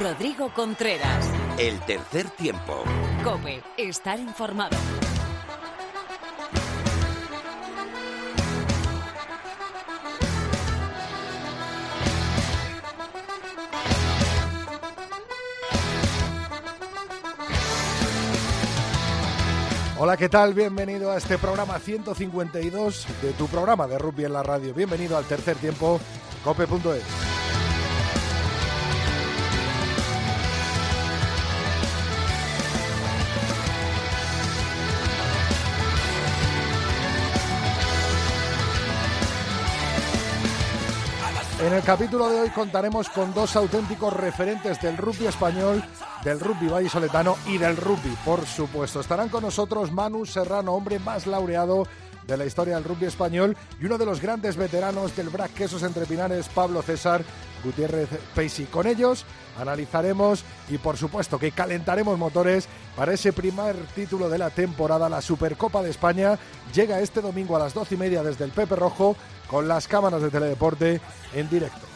Rodrigo Contreras. El tercer tiempo. Cope, estar informado. Hola, ¿qué tal? Bienvenido a este programa 152 de tu programa de rugby en la radio. Bienvenido al tercer tiempo, cope.es. En el capítulo de hoy contaremos con dos auténticos referentes del rugby español, del rugby vallisoletano y del rugby, por supuesto. Estarán con nosotros Manu Serrano, hombre más laureado de la historia del rugby español y uno de los grandes veteranos del Brac Quesos entre Pinares, Pablo César Gutiérrez Peisi. Con ellos analizaremos y por supuesto que calentaremos motores para ese primer título de la temporada, la Supercopa de España. Llega este domingo a las doce y media desde el Pepe Rojo con las cámaras de Teledeporte en directo.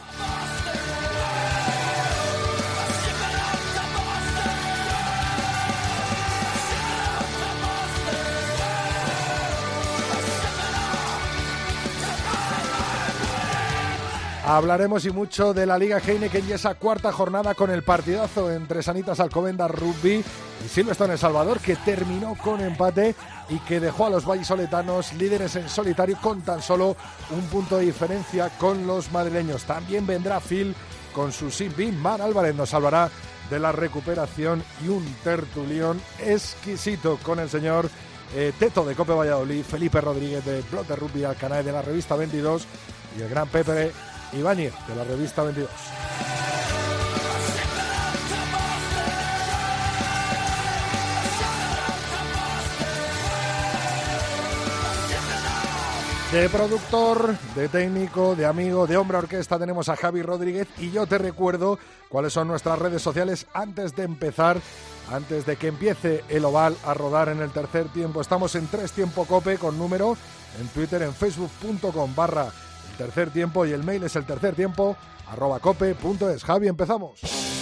Hablaremos y mucho de la Liga Heineken y esa cuarta jornada con el partidazo entre Sanitas Alcobendas Rugby y Silverstone El Salvador que terminó con empate y que dejó a los vallisoletanos líderes en solitario con tan solo un punto de diferencia con los madrileños. También vendrá Phil con su Simbi. Man Álvarez nos hablará de la recuperación y un tertulión exquisito con el señor eh, Teto de Cope Valladolid, Felipe Rodríguez de Blog de Rugby al canal de la revista 22 y el gran Pepe Ibáñez de la revista 22. De productor, de técnico, de amigo, de hombre orquesta tenemos a Javi Rodríguez y yo te recuerdo cuáles son nuestras redes sociales antes de empezar, antes de que empiece el oval a rodar en el tercer tiempo. Estamos en tres tiempo cope con número en Twitter, en facebook.com barra tercer tiempo y el mail es el tercer tiempo arroba cope.es. Javi, empezamos.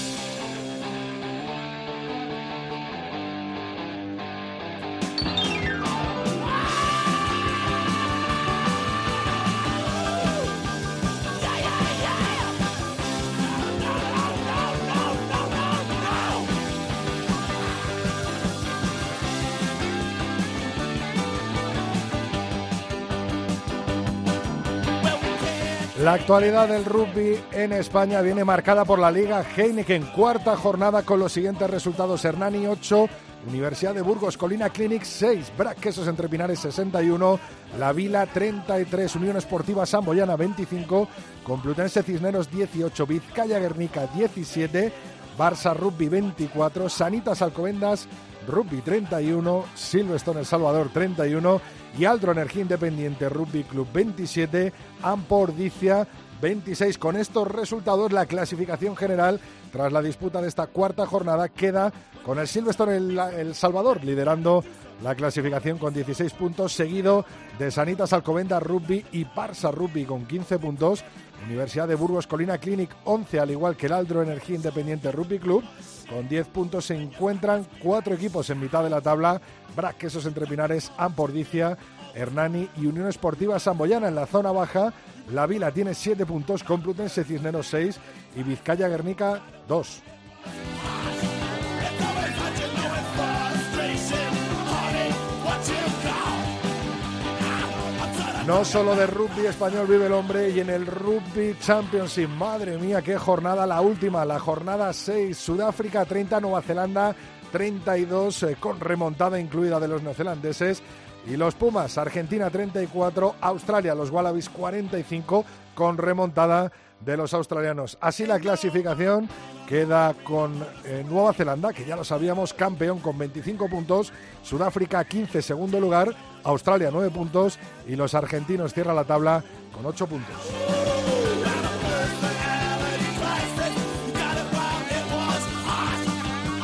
Actualidad del rugby en España viene marcada por la Liga Heineken, cuarta jornada con los siguientes resultados. Hernani 8, Universidad de Burgos, Colina Clinic 6, Brac Quesos Entre Pinares 61, La Vila 33, Unión Esportiva Samboyana 25, Complutense Cisneros 18, Vizcaya Guernica 17, Barça Rugby 24, Sanitas Alcobendas Rugby 31, Silverstone El Salvador 31 y Aldro Energía Independiente Rugby Club 27, Ampordicia 26. Con estos resultados, la clasificación general tras la disputa de esta cuarta jornada queda con el Silverstone El, Salvador liderando la clasificación con 16 puntos, seguido de Sanitas Alcobendas Rugby y Parsa Rugby con 15 puntos. Universidad de Burgos Colina Clinic 11, al igual que el Aldro Energía Independiente Rugby Club. Con 10 puntos se encuentran cuatro equipos en mitad de la tabla. Brac, Quesos Entre Pinares, Ampordicia, Hernani y Unión Esportiva Samboyana en la zona baja. La Vila tiene 7 puntos, Complutense Cisneros 6 y Vizcaya Guernica 2. No solo de rugby español vive el hombre y en el Rugby Championship, madre mía, qué jornada, la última, la jornada 6, Sudáfrica 30, Nueva Zelanda 32, eh, con remontada incluida de los neozelandeses. Y los Pumas, Argentina 34, Australia, los Wallabies 45, con remontada de los australianos. Así la clasificación queda con eh, Nueva Zelanda, que ya lo sabíamos, campeón con 25 puntos, Sudáfrica 15, segundo lugar, Australia 9 puntos y los argentinos cierran la tabla con 8 puntos.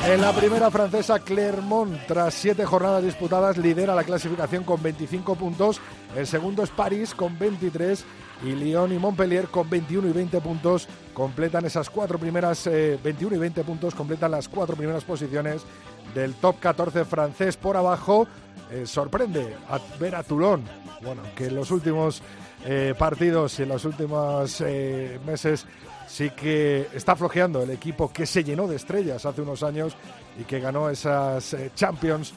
En la primera francesa, Clermont, tras siete jornadas disputadas, lidera la clasificación con 25 puntos. El segundo es París con 23 y Lyon y Montpellier con 21 y 20 puntos completan esas cuatro primeras, 21 eh, y 20 puntos completan las cuatro primeras posiciones del top 14 francés por abajo. Eh, sorprende ver a Toulon, bueno, que en los últimos eh, partidos y en los últimos meses sí que está flojeando el equipo que se llenó de estrellas hace unos años y que ganó esas Champions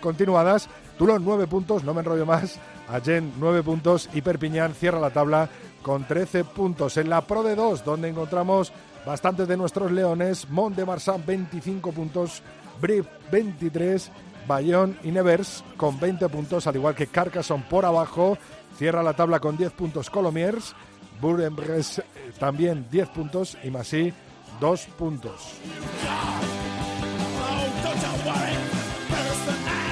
continuadas. Toulon nueve puntos, no me enrollo más. Allen nueve puntos y Perpiñán cierra la tabla con 13 puntos. En la Pro de 2, donde encontramos bastantes de nuestros leones, Mont de Marsan 25 puntos, Brive 23, Bayonne y Nevers con 20 puntos, al igual que Carcassonne por abajo. Cierra la tabla con 10 puntos Colomiers, Bourg-en-Bresse eh, también 10 puntos y Massy 2 puntos.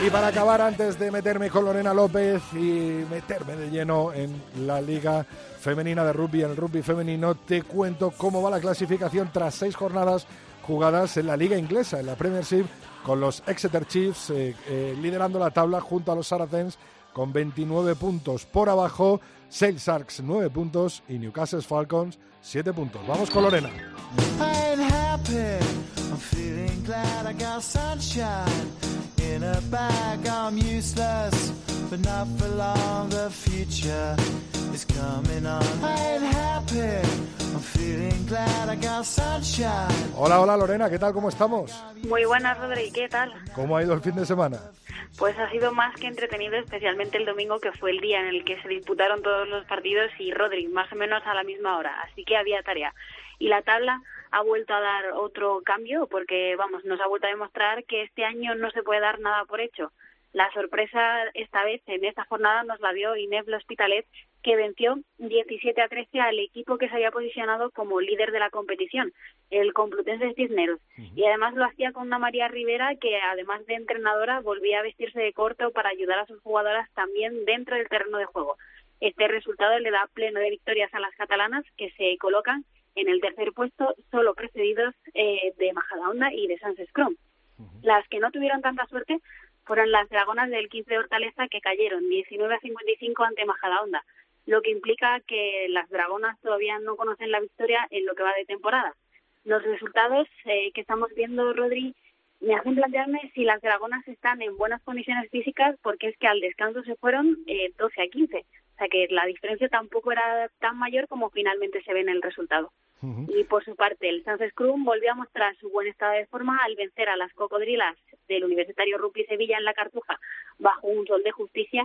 Y para acabar, antes de meterme con Lorena López y meterme de lleno en la Liga Femenina de Rugby, en el rugby femenino, te cuento cómo va la clasificación tras seis jornadas jugadas en la Liga Inglesa, en la Premiership, con los Exeter Chiefs eh, eh, liderando la tabla junto a los Saracens con 29 puntos por abajo, Sale Sharks 9 puntos y Newcastle Falcons 7 puntos. Vamos con Lorena. In a bag, I'm useless, but not for long. The future is coming on. I ain't happy. I'm feeling glad I got sunshine. Hola, hola Lorena, ¿qué tal? ¿Cómo estamos? Muy buenas, Rodri, ¿qué tal? ¿Cómo ha ido el fin de semana? Pues ha sido más que entretenido, especialmente el domingo, que fue el día en el que se disputaron todos los partidos y Rodri, más o menos a la misma hora, así que había tarea. Y la tabla ha vuelto a dar otro cambio porque, vamos, nos ha vuelto a demostrar que este año no se puede dar nada por hecho. La sorpresa esta vez en esta jornada nos la dio Inés Hospitalet, que venció 17 a 13 al equipo que se había posicionado como líder de la competición, el Complutense Cisneros. Y además lo hacía con una María Rivera que, además de entrenadora, volvía a vestirse de corto para ayudar a sus jugadoras también dentro del terreno de juego. Este resultado le da pleno de victorias a las catalanas, que se colocan en el tercer puesto, solo precedidos eh, de Majadahonda y de Sans Scrum. Las que no tuvieron tanta suerte fueron las dragonas del 15 de Hortaleza que cayeron 19 a 55 ante Majadahonda, lo que implica que las dragonas todavía no conocen la victoria en lo que va de temporada. Los resultados eh, que estamos viendo, Rodri, me hacen plantearme si las dragonas están en buenas condiciones físicas, porque es que al descanso se fueron eh, 12 a 15. O sea que la diferencia tampoco era tan mayor como finalmente se ve en el resultado. Y por su parte, el Sans Scrum volvió a mostrar su buen estado de forma al vencer a las cocodrilas del Universitario Rugby Sevilla en la Cartuja bajo un sol de justicia,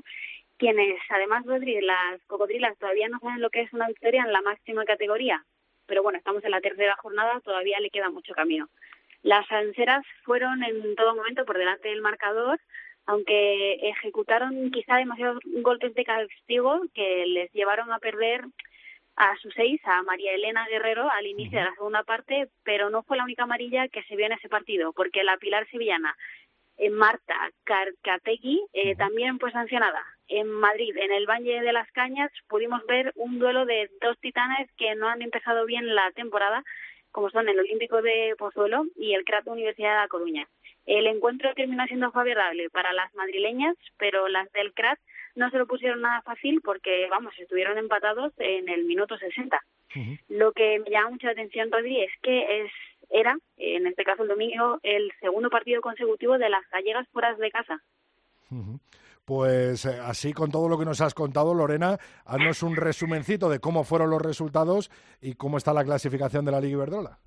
quienes, además, Rodríguez, las cocodrilas todavía no saben lo que es una victoria en la máxima categoría. Pero bueno, estamos en la tercera jornada, todavía le queda mucho camino. Las anseras fueron en todo momento por delante del marcador, aunque ejecutaron quizá demasiados golpes de castigo que les llevaron a perder a sus seis, a María Elena Guerrero, al inicio de la segunda parte, pero no fue la única amarilla que se vio en ese partido, porque la Pilar Sevillana, en Marta Carcategui, eh, también fue sancionada. En Madrid, en el Valle de las Cañas, pudimos ver un duelo de dos titanes que no han empezado bien la temporada, como son el Olímpico de Pozuelo y el CRAT Universidad de La Coruña. El encuentro terminó siendo favorable para las madrileñas, pero las del CRAT no se lo pusieron nada fácil porque, vamos, estuvieron empatados en el minuto 60. Lo que me llama mucha atención, Rodri, es que es era, en este caso el domingo, el segundo partido consecutivo de las gallegas fuera de casa. Pues eh, así con todo lo que nos has contado, Lorena, haznos un resumencito de cómo fueron los resultados y cómo está la clasificación de la Liga Iberdrola.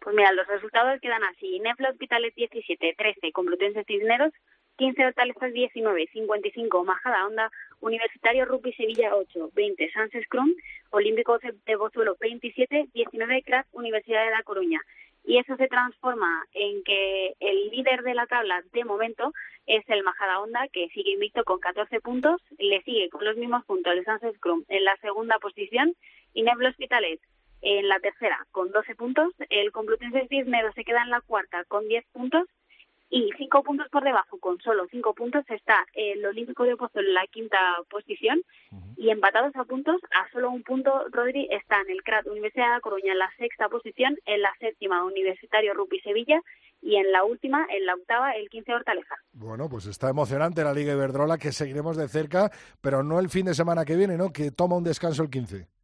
Pues mira, los resultados quedan así. Nefla Hospitales 17, 13, Complutense Cisneros 15 Hortalezas 19, 55 Majada Onda, Universitario Rugby Sevilla 8, 20 Sans Scrum, Olímpico de Bozuelo 27, 19 Craft Universidad de La Coruña. Y eso se transforma en que el líder de la tabla de momento es el Majada Onda, que sigue invicto con 14 puntos, le sigue con los mismos puntos el Sans Scrum en la segunda posición. Y Neblo Hospitalet en la tercera con 12 puntos, el Complutense Cisneros se queda en la cuarta con 10 puntos Y cinco puntos por debajo, con solo cinco puntos, está el Olímpico de Pozo en la quinta posición y empatados a puntos, a solo un punto, Rodri, están el CRAT Universidad de Coruña en la sexta posición, en la séptima Universitario Rupi Sevilla y en la última, en la octava, el 15 Hortaleza. Bueno, pues está emocionante la Liga Iberdrola que seguiremos de cerca, pero no el fin de semana que viene, ¿no? Que toma un descanso el 15.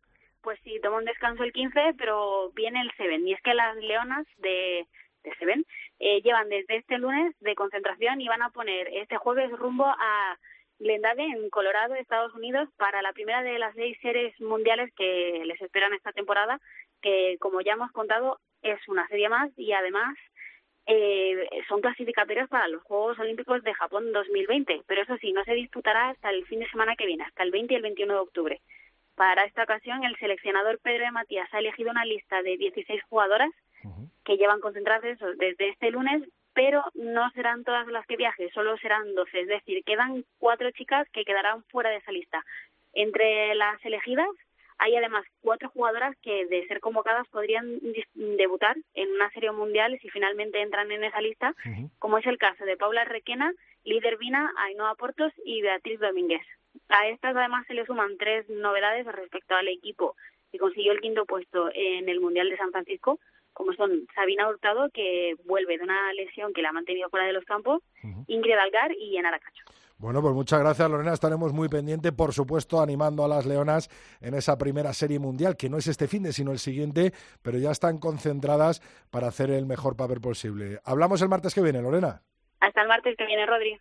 Toma un descanso el 15, pero viene el Seven. Y es que las leonas de, de Seven eh, llevan desde este lunes de concentración y van a poner este jueves rumbo a Glendale, en Colorado, Estados Unidos, para la primera de las seis series mundiales que les esperan esta temporada, que como ya hemos contado es una serie más y además eh, son clasificatorias para los Juegos Olímpicos de Japón 2020, pero eso sí, no se disputará hasta el fin de semana que viene, hasta el 20 y el 21 de octubre. Para esta ocasión, el seleccionador Pedro de Matías ha elegido una lista de 16 jugadoras que llevan concentradas desde este lunes, pero no serán todas las que viajen, solo serán 12, es decir, quedan cuatro chicas que quedarán fuera de esa lista. Entre las elegidas hay además cuatro jugadoras que, de ser convocadas, podrían debutar en una serie mundial si finalmente entran en esa lista, como es el caso de Paula Requena, Líder Vina, Ainhoa Portos y Beatriz Domínguez. A estas además se le suman tres novedades respecto al equipo que consiguió el quinto puesto en el Mundial de San Francisco, como son Sabina Hurtado, que vuelve de una lesión que la ha mantenido fuera de los campos, Ingrid Algar y Enara Cacho. Bueno, pues muchas gracias Lorena, estaremos muy pendientes, por supuesto, animando a las Leonas en esa primera serie mundial, que no es este fin de, sino el siguiente, pero ya están concentradas para hacer el mejor papel posible. Hablamos el martes que viene, Lorena. Hasta el martes que viene, Rodri.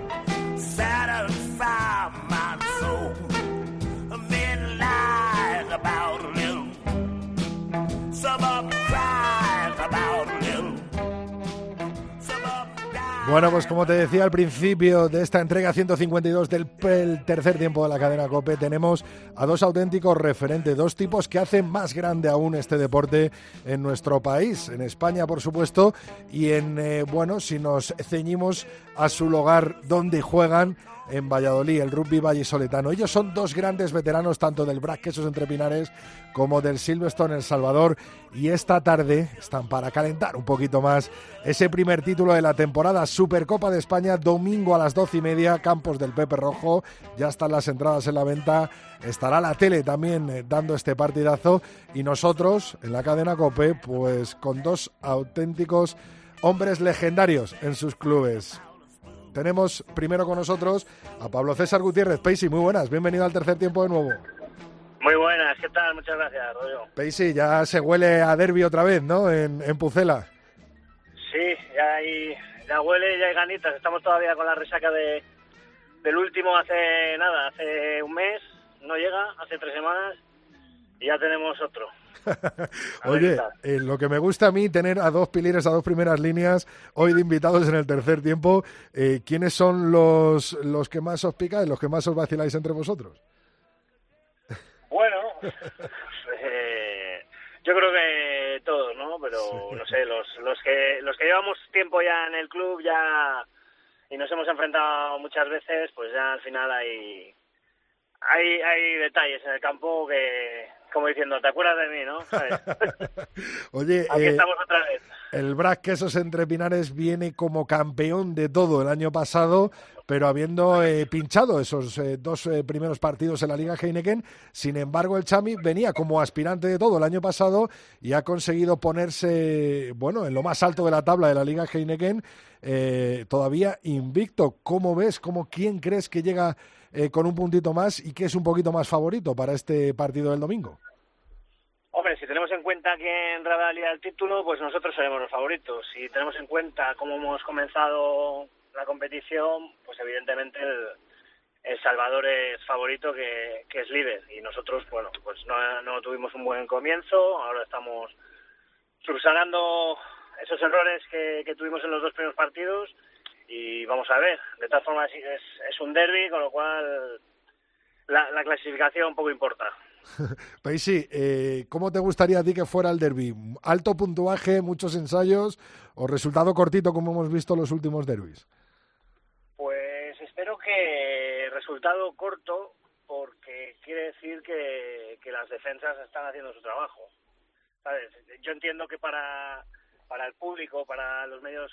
Bueno, pues como te decía al principio de esta entrega 152 del tercer tiempo de la cadena COPE, tenemos a dos auténticos referentes, dos tipos que hacen más grande aún este deporte en nuestro país, en España por supuesto, y en, eh, bueno, si nos ceñimos a su lugar donde juegan, en Valladolid, el rugby vallisoletano. Ellos son dos grandes veteranos tanto del Brac Quesos Entre Pinares como del Silverstone El Salvador. Y esta tarde están para calentar un poquito más ese primer título de la temporada. Supercopa de España, domingo a las doce y media, Campos del Pepe Rojo, ya están las entradas en la venta, estará la tele también eh, dando este partidazo. Y nosotros en la cadena COPE pues con dos auténticos hombres legendarios en sus clubes. Tenemos primero con nosotros a Pablo César Gutiérrez. Peisi, muy buenas, bienvenido al tercer tiempo de nuevo. Muy buenas, ¿qué tal? Muchas gracias, Rodrigo. Peisi, ya se huele a derby otra vez, ¿no? En, en Pucela. Sí, ya, hay, ya huele, ya hay ganitas. Estamos todavía con la resaca de, del último hace nada, hace un mes, no llega, hace tres semanas, y ya tenemos otro. Oye, eh, lo que me gusta a mí tener a dos pilires, a dos primeras líneas hoy de invitados en el tercer tiempo. Eh, ¿Quiénes son los, los que más os picáis, los que más os vaciláis entre vosotros? Bueno, eh, yo creo que todos, ¿no? Pero no sé, los, los que los que llevamos tiempo ya en el club ya y nos hemos enfrentado muchas veces, pues ya al final hay hay, hay detalles en el campo que, como diciendo, ¿te acuerdas de mí, no? Oye, aquí eh, estamos otra vez. El Brac Quesos Entre Pinares viene como campeón de todo el año pasado, pero habiendo eh, pinchado esos eh, dos eh, primeros partidos en la Liga Heineken, sin embargo el Chami venía como aspirante de todo el año pasado y ha conseguido ponerse, bueno, en lo más alto de la tabla de la Liga Heineken, eh, todavía invicto. ¿Cómo ves? ¿Cómo quién crees que llega eh, con un puntito más y que es un poquito más favorito para este partido del domingo? Hombre, si tenemos en cuenta quién revalida el título, pues nosotros seremos los favoritos. Si tenemos en cuenta cómo hemos comenzado la competición, pues evidentemente el, Salvador es favorito que, que es líder. Y nosotros, bueno, pues no, tuvimos un buen comienzo, ahora estamos subsanando esos errores que, que tuvimos en los dos primeros partidos y vamos a ver. De todas formas, es, es un derby, con lo cual la, la clasificación poco importa. Paisi, eh, ¿cómo te gustaría a ti que fuera el derby? ¿Alto puntuaje, muchos ensayos o resultado cortito como hemos visto los últimos derbis? Pues espero que resultado corto porque quiere decir que, que las defensas están haciendo su trabajo. ¿Sabes? Yo entiendo que para, para el público, para los medios,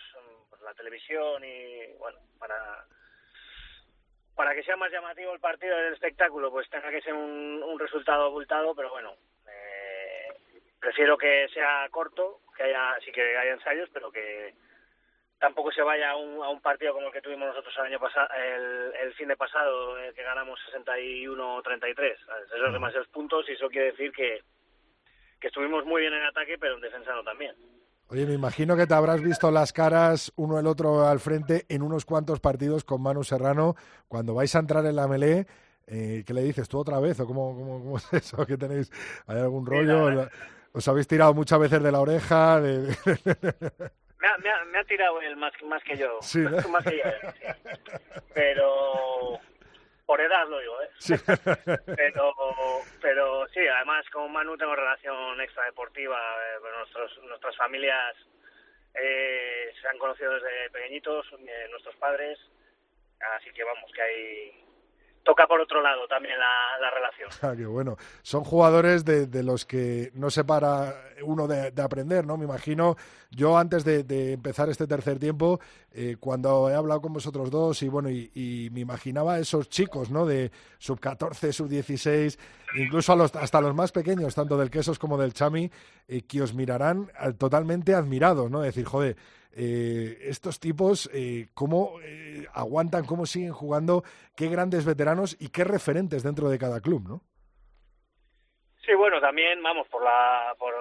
pues la televisión y bueno, para para que sea más llamativo el partido del espectáculo, pues tenga que ser un, un resultado abultado, pero bueno, eh, prefiero que sea corto, que haya, sí que haya ensayos, pero que tampoco se vaya a un, a un partido como el que tuvimos nosotros el año pasado, el, el fin de pasado, eh, que ganamos 61-33. Esos demasiados puntos y eso quiere decir que, que estuvimos muy bien en ataque, pero en defensa no también. Oye, me imagino que te habrás visto las caras uno el otro al frente en unos cuantos partidos con Manu Serrano. Cuando vais a entrar en la melé, eh, ¿qué le dices tú otra vez? ¿O cómo, cómo, cómo es eso? ¿Que tenéis? ¿Hay algún rollo? ¿Os habéis tirado muchas veces de la oreja? De... Me ha, me, ha, me ha, tirado él más, más que yo. Sí, ¿no? más que yo. Pero por edad lo digo, ¿eh? Sí. pero, pero sí, además con Manu tengo relación extradeportiva. Eh, nuestros, nuestras familias eh, se han conocido desde pequeñitos, eh, nuestros padres. Así que vamos, que hay, toca por otro lado también la, la relación. Ah, qué bueno. Son jugadores de, de, los que no se para uno de, de, aprender, ¿no? Me imagino, yo antes de, de empezar este tercer tiempo, eh, cuando he hablado con vosotros dos y bueno, y, me imaginaba esos chicos, ¿no? De sub 14, sub 16, incluso a los, hasta los más pequeños, tanto del Quesos como del Chami, eh, que os mirarán totalmente admirados, ¿no? Decir, joder, eh, estos tipos eh, cómo eh, aguantan, cómo siguen jugando, qué grandes veteranos y qué referentes dentro de cada club, ¿no? Sí, bueno, también, vamos, por la por,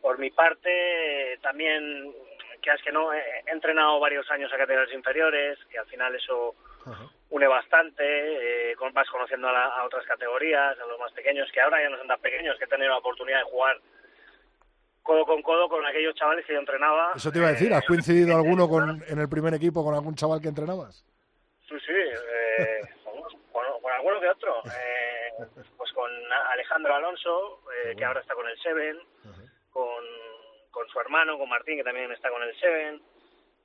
por mi parte, también, que es que no, he entrenado varios años a categorías inferiores y al final eso Ajá. une bastante, eh, vas conociendo a, la, a otras categorías, a los más pequeños, que ahora ya no son tan pequeños, que he tenido la oportunidad de jugar codo con codo con aquellos chavales que yo entrenaba. Eso te iba a decir, ¿has coincidido eh, alguno con, en el primer equipo con algún chaval que entrenabas? Sí, sí, eh, con, con, alguno que otro. Eh, pues con Alejandro Alonso, eh, que ahora está con el Seven, uh -huh. con, con su hermano, con Martín, que también está con el Seven,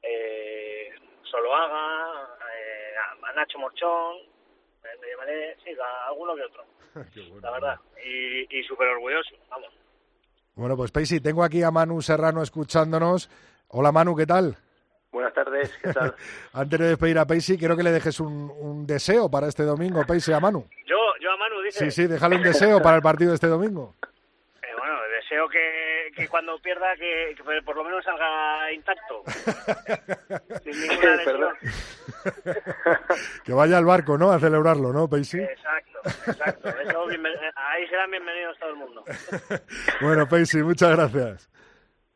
eh, Soloaga, eh, a Nacho Morchón, me llamaré, sí, a alguno que otro, bueno, la verdad, y, y súper orgulloso, vamos. Bueno, pues Paisy, tengo aquí a Manu Serrano escuchándonos. Hola Manu, ¿qué tal? Buenas tardes, ¿qué tal? Antes de despedir a Paisy, quiero que le dejes un, un deseo para este domingo, Paisy, a Manu. Yo, yo a Manu, dice. Sí, sí, déjale un deseo para el partido de este domingo. Eh, bueno, deseo que, que cuando pierda, que, que, por lo menos salga intacto. Sin ninguna lesión. que vaya al barco, ¿no? A celebrarlo, ¿no, Paisy? Exacto, exacto. Eso, ahí serán bienvenidos todo el mundo. bueno, Paisy, muchas gracias.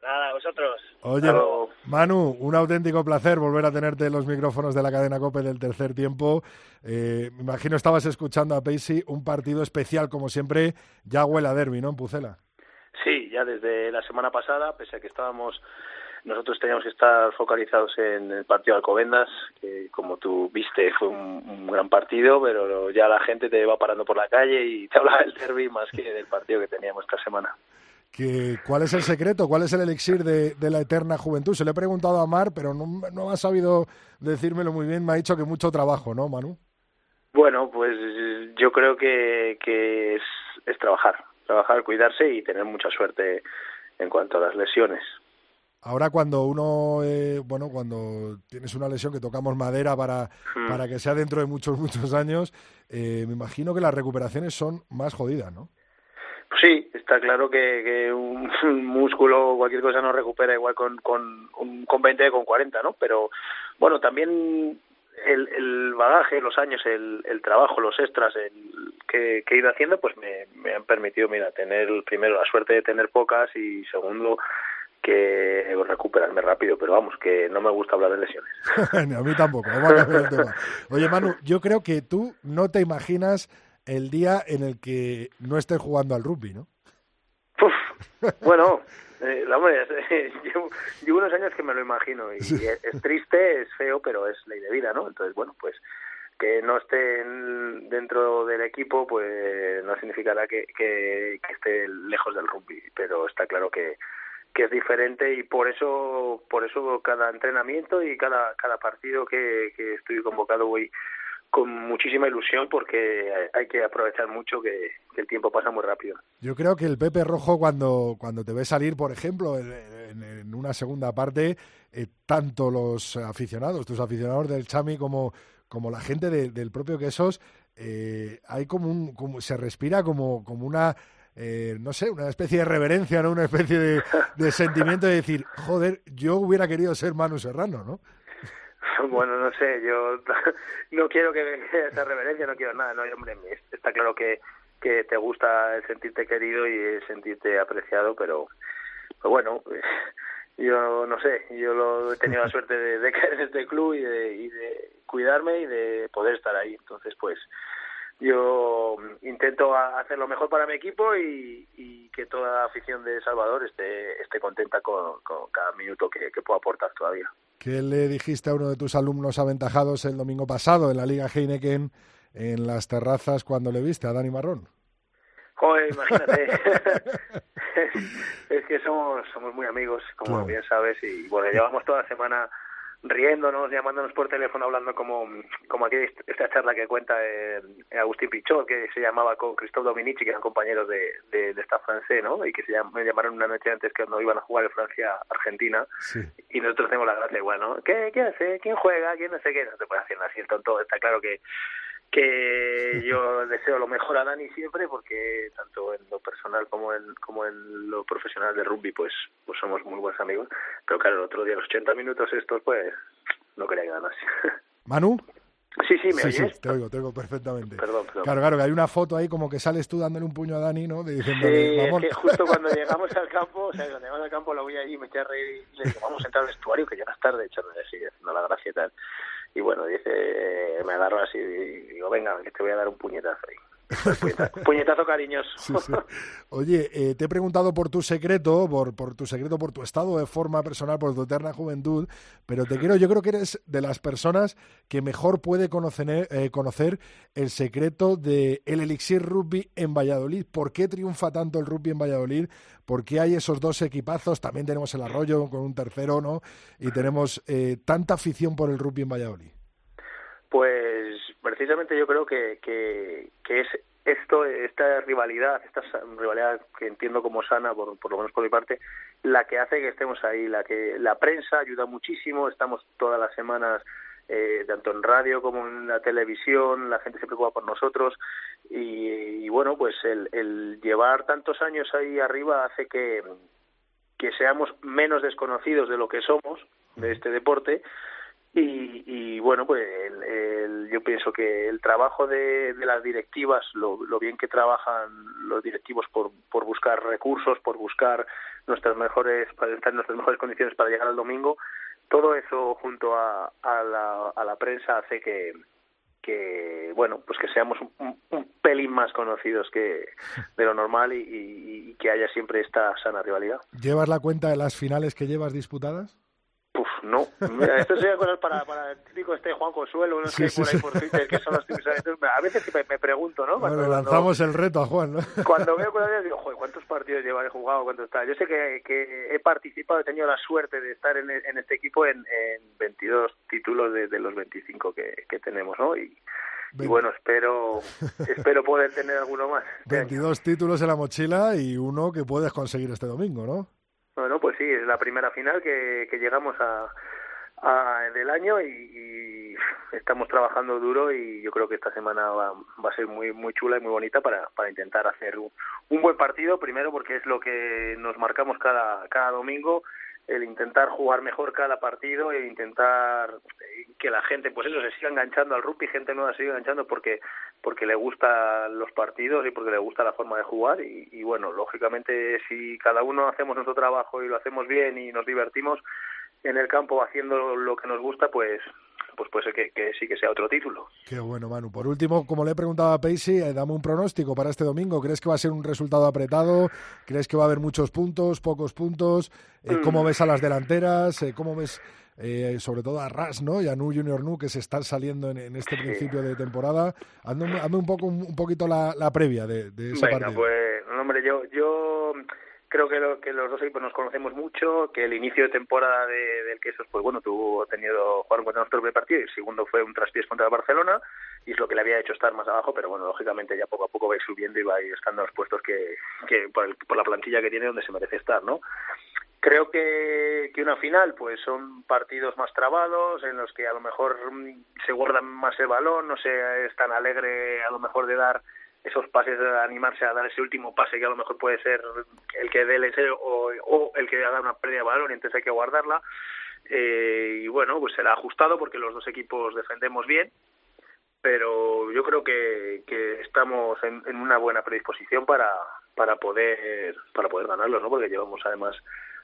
Nada, a vosotros. Oye, Hello. Manu, un auténtico placer volver a tenerte en los micrófonos de la cadena COPE del tercer tiempo. Eh, me imagino estabas escuchando a Paisy, un partido especial como siempre, ya huele a derby, ¿no? En Pucela. Sí, ya desde la semana pasada, pese a que estábamos nosotros teníamos que estar focalizados en el partido de Alcobendas, que como tú viste fue un, un, gran partido, pero ya la gente te va parando por la calle y te habla del derby más que del partido que teníamos esta semana. Que, ¿Cuál es el secreto? ¿Cuál es el elixir de, de, la eterna juventud? Se le he preguntado a Mar, pero no, no ha sabido decírmelo muy bien. Me ha dicho que mucho trabajo, ¿no, Manu? Bueno, pues yo creo que, que es, es trabajar, trabajar, cuidarse y tener mucha suerte en cuanto a las lesiones. Ahora cuando uno, eh, bueno, cuando tienes una lesión que tocamos madera para, hmm. para que sea dentro de muchos, muchos años, eh, me imagino que las recuperaciones son más jodidas, ¿no? Sí, está claro que, que un, un, músculo o cualquier cosa no recupera igual con, con, un, con 20 que con 40, ¿no? Pero bueno, también el, el bagaje, los años, el, el trabajo, los extras el, que, que he ido haciendo, pues me, me han permitido, mira, tener primero la suerte de tener pocas y segundo que recuperarme rápido, pero vamos, que no me gusta hablar de lesiones. a mí tampoco, vamos a el tema. Oye, Manu, yo creo que tú no te imaginas el día en el que no estés jugando al rugby, ¿no? Uf, Bueno, eh, hombre, llevo, llevo, unos años que me lo imagino y, es, triste, es feo, pero es ley de vida, ¿no? Entonces, bueno, pues que no estén dentro del equipo, pues no significará que, que, que esté lejos del rugby, pero está claro que, que es diferente y por eso por eso cada entrenamiento y cada cada partido que, que estoy convocado voy con muchísima ilusión porque hay que aprovechar mucho que, el tiempo pasa muy rápido. Yo creo que el Pepe Rojo cuando, cuando te ve salir, por ejemplo, en, una segunda parte, eh, tanto los aficionados, tus aficionados del Chami como, como la gente del propio Quesos, eh, hay como un, como, se respira como, como una eh, no sé, una especie de reverencia, ¿no? Una especie de, de, sentimiento de decir, joder, yo hubiera querido ser Manu Serrano, ¿no? Bueno, no sé, yo no quiero que esa reverencia, no quiero nada, no, hombre, está claro que, que te gusta el sentirte querido y sentirte apreciado, pero, pero bueno, yo no sé, yo lo he tenido la suerte de, de caer en este club y de, y de cuidarme y de poder estar ahí, entonces pues yo intento hacer lo mejor para mi equipo y, y que toda la afición de Salvador esté, esté contenta con, con cada minuto que, que puedo aportar todavía. ¿Qué le dijiste a uno de tus alumnos aventajados el domingo pasado en la Liga Heineken en las terrazas cuando le viste a Dani Marrón? Joder, imagínate. es que somos, somos muy amigos, como bien sabes, y bueno, llevamos toda la semana riéndonos, llamándonos por teléfono, hablando como, como aquí esta charla que cuenta eh, Agustín Pichot, que se llamaba con Christophe Dominici, que eran compañeros de, de, esta francés, ¿no? Y que se me llamaron una noche antes que no iban a jugar en Francia-Argentina. Y nosotros tenemos la gracia igual, ¿no? ¿Qué, ¿Qué hace? ¿Quién juega? ¿Quién no sé qué? No te puedes hacer así el tonto. Está claro que que yo deseo lo mejor a Dani siempre porque tanto en lo personal como en como en lo profesional de rugby pues pues somos muy buenos amigos pero claro el otro día los 80 minutos estos pues no quería que ganase Manu Sí, sí, ¿me oyes? Sí, te oigo, te oigo perfectamente. Perdón, perdón. Claro, claro, que hay una foto ahí como que sales tú dándole un puño a Dani, ¿no? De sí, es que justo cuando llegamos al campo, o sea, cuando llegamos al campo lo voy allí, me eché a reír y le digo, vamos a entrar al vestuario que llegas tarde, echándole así, haciendo la gracia y tal y bueno, dice, me agarro así y digo, venga, que te voy a dar un puñetazo ahí. Puñetazo, cariñoso. Oye, eh, te he preguntado por tu secreto, por, tu secreto, por tu estado de forma personal, por tu eterna juventud, pero te quiero, yo creo que eres de las personas que mejor puede conocer, eh, conocer el secreto de el elixir rugby en Valladolid. ¿Por qué triunfa tanto el rugby en Valladolid? ¿Por qué hay esos dos equipazos? También tenemos el arroyo con un tercero, ¿no? Y tenemos eh, tanta afición por el rugby en Valladolid. Pues precisamente yo creo que, que, que es esto, esta rivalidad, esta rivalidad que entiendo como sana, por, por lo menos por mi parte, la que hace que estemos ahí, la que la prensa ayuda muchísimo, estamos todas las semanas eh, tanto en radio como en la televisión, la gente se preocupa por nosotros. Y, bueno, pues el, el, llevar tantos años ahí arriba hace que, que seamos menos desconocidos de lo que somos de este deporte y, y bueno, pues el, yo pienso que el trabajo de, las directivas, lo, lo, bien que trabajan los directivos por, por buscar recursos, por buscar nuestras mejores, para estar en nuestras mejores condiciones para llegar al domingo, todo eso junto a, a, la, a la prensa hace que, que bueno pues que seamos un, pelín más conocidos que de lo normal y, y, que haya siempre esta sana rivalidad. ¿Llevas la cuenta de las finales que llevas disputadas? Uf, no. Mira, esto sería cosas para, para el típico este Juan Consuelo, no sé, por ahí por Twitter, que son los típicos. A veces me, me pregunto, ¿no? Cuando, bueno, lanzamos el reto a Juan, ¿no? Cuando veo cosas, digo, joder, ¿cuántos partidos lleva he jugado? ¿Cuántos está? Yo sé que, que he participado, he tenido la suerte de estar en, en este equipo en, en 22 títulos de, de los 25 que, que tenemos, ¿no? Y, y bueno, espero espero poder tener alguno más. 22 este títulos en la mochila y uno que puedes conseguir este domingo, ¿no? Bueno, pues sí, es la primera final que, que llegamos a, del año y, y, estamos trabajando duro y yo creo que esta semana va, va a ser muy muy chula y muy bonita para, para intentar hacer un, un, buen partido, primero porque es lo que nos marcamos cada, cada domingo, el intentar jugar mejor cada partido e intentar que la gente, pues eso, se siga enganchando al rugby, gente nueva se siga enganchando porque porque le gustan los partidos y porque le gusta la forma de jugar y, y bueno, lógicamente si cada uno hacemos nuestro trabajo y lo hacemos bien y nos divertimos en el campo haciendo lo que nos gusta, pues pues puede ser que, que sí que sea otro título. Qué bueno, Manu. Por último, como le he preguntado a Paisy, eh, dame un pronóstico para este domingo. ¿Crees que va a ser un resultado apretado? ¿Crees que va a haber muchos puntos, pocos puntos? Eh, ¿Cómo Mm. ves a las delanteras? Eh, ¿Cómo ves eh, sobre todo a Ras ¿no? y a Nu Junior Nu que se están saliendo en, en este Sí. principio de temporada? Hazme, un- hazme un, poco, un, un poquito la, la previa de, de ese Venga, partido. pues, hombre, yo, yo creo que, lo- que los dos equipos nos conocemos mucho, que el inicio de temporada de, del Quesos, pues bueno, tuvo tenido, jugaron contra nosotros el partido y el segundo fue un traspiés contra el Barcelona y es lo que le había hecho estar más abajo, pero bueno, lógicamente ya poco a poco va subiendo y va a ir estando en los puestos que, que por, el- por la plantilla que tiene donde se merece estar, ¿no? Creo que, que una final, pues son partidos más trabados, en los que a lo mejor mm, se guardan más el balón, no se es tan alegre a lo mejor de dar esos pases, de animarse a dar ese último pase que a lo mejor puede ser el que dé el ese o, o el que haga una pérdida de balón y entonces hay que guardarla. Eh, y bueno, pues será ajustado porque los dos equipos defendemos bien, pero yo creo que, que estamos en, en una buena predisposición para, para poder para poder ganarlos, ¿no? Porque llevamos además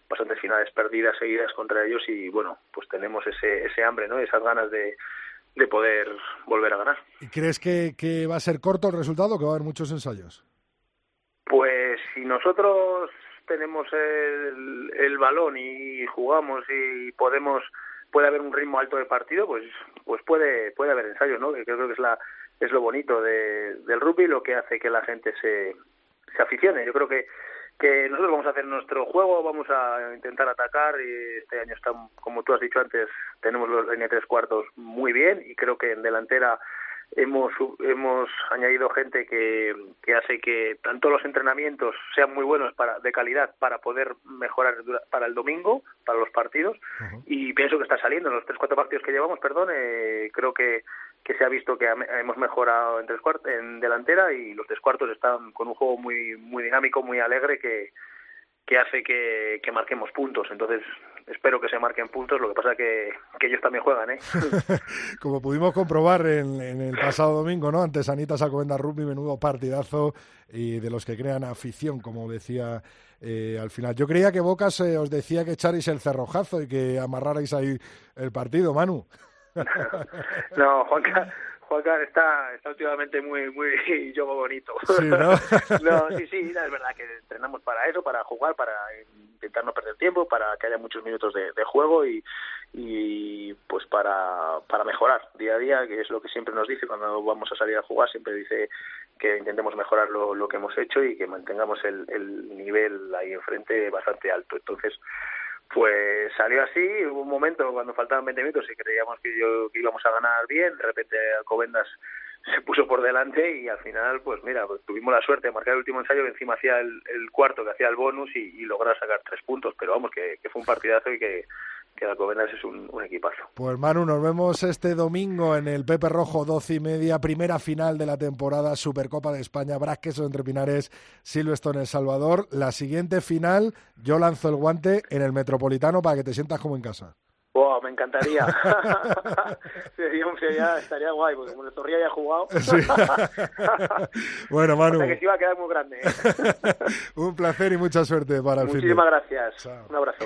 bastantes finales perdidas seguidas contra ellos y bueno, pues tenemos ese ese hambre, ¿no? Esas ganas de de poder volver a ganar. ¿Y crees que, que va a ser corto el resultado o que va a haber muchos ensayos? Pues si nosotros tenemos el, el balón y jugamos y podemos puede haber un ritmo alto de partido, pues pues puede puede haber ensayos, ¿no? Que creo que es la es lo bonito de, del rugby, lo que hace que la gente se, se aficione. Yo creo que que nosotros vamos a hacer nuestro juego, vamos a intentar atacar y este año está, como tú has dicho antes, tenemos los línea tres cuartos muy bien y creo que en delantera hemos hemos añadido gente que, que hace que tanto los entrenamientos sean muy buenos para de calidad para poder mejorar para el domingo para los partidos y pienso que está saliendo en los tres cuatro partidos que llevamos perdón eh, creo que que se ha visto que hemos mejorado en tres en delantera y los tres cuartos están con un juego muy muy dinámico muy alegre que que hace que, que marquemos puntos entonces espero que se marquen puntos lo que pasa que que ellos también juegan eh Como pudimos comprobar en, en el pasado domingo, ¿no? Ante Sanitas Alcobendas Rugby, menudo partidazo y de los que crean afición, como decía eh, al final. Yo creía que Bocas eh, os decía que echarais el cerrojazo y que amarrarais ahí el partido, Manu. No, Juanca, Juanca está, está últimamente muy, muy yogo bonito. Sí, ¿no? No, sí, sí, es verdad que entrenamos para eso, para jugar, para intentar no perder tiempo, para que haya muchos minutos de, de juego y, y pues para, para mejorar día a día, que es lo que siempre nos dice cuando vamos a salir a jugar, siempre dice que intentemos mejorar lo, lo que hemos hecho y que mantengamos el, el nivel ahí enfrente bastante alto. Entonces, pues salió así, hubo un momento cuando faltaban 20 minutos y creíamos que, yo, que íbamos a ganar bien, de repente Alcobendas se puso por delante y al final, pues mira, pues tuvimos la suerte de marcar el último ensayo que encima hacía el, el cuarto, que hacía el bonus y, y lograr sacar tres puntos, pero vamos, que, que fue un partidazo y que, que Alcobendas es un, un equipazo. Pues Manu, nos vemos este domingo en el Pepe Rojo, 12 y media, primera final de la temporada, Supercopa de España, Brasqueso entre Pinares, Silverstone El Salvador. La siguiente final, yo lanzo el guante en el Metropolitano para que te sientas como en casa. Wow, me encantaría. sería, sería- estaría guay, porque como el Zorrilla ya ha jugado. Sí. bueno, Manu, o sea que sí va a quedar muy grande. ¿eh? un placer y mucha suerte para el fin. Muchísimas gracias. Chao. Un abrazo.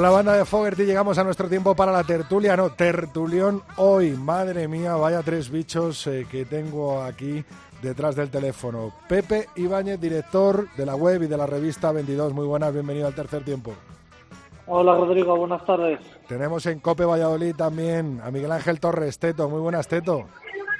Con la banda de Fogerty llegamos a nuestro tiempo para la tertulia, no, tertulión hoy. Madre mía, vaya tres bichos eh, que tengo aquí detrás del teléfono. Pepe Ibáñez, director de la web y de la revista 22. Muy buenas, bienvenido al tercer tiempo. Hola Rodrigo, buenas tardes. Tenemos en Cope Valladolid también a Miguel Ángel Torres, Teto. Muy buenas, Teto.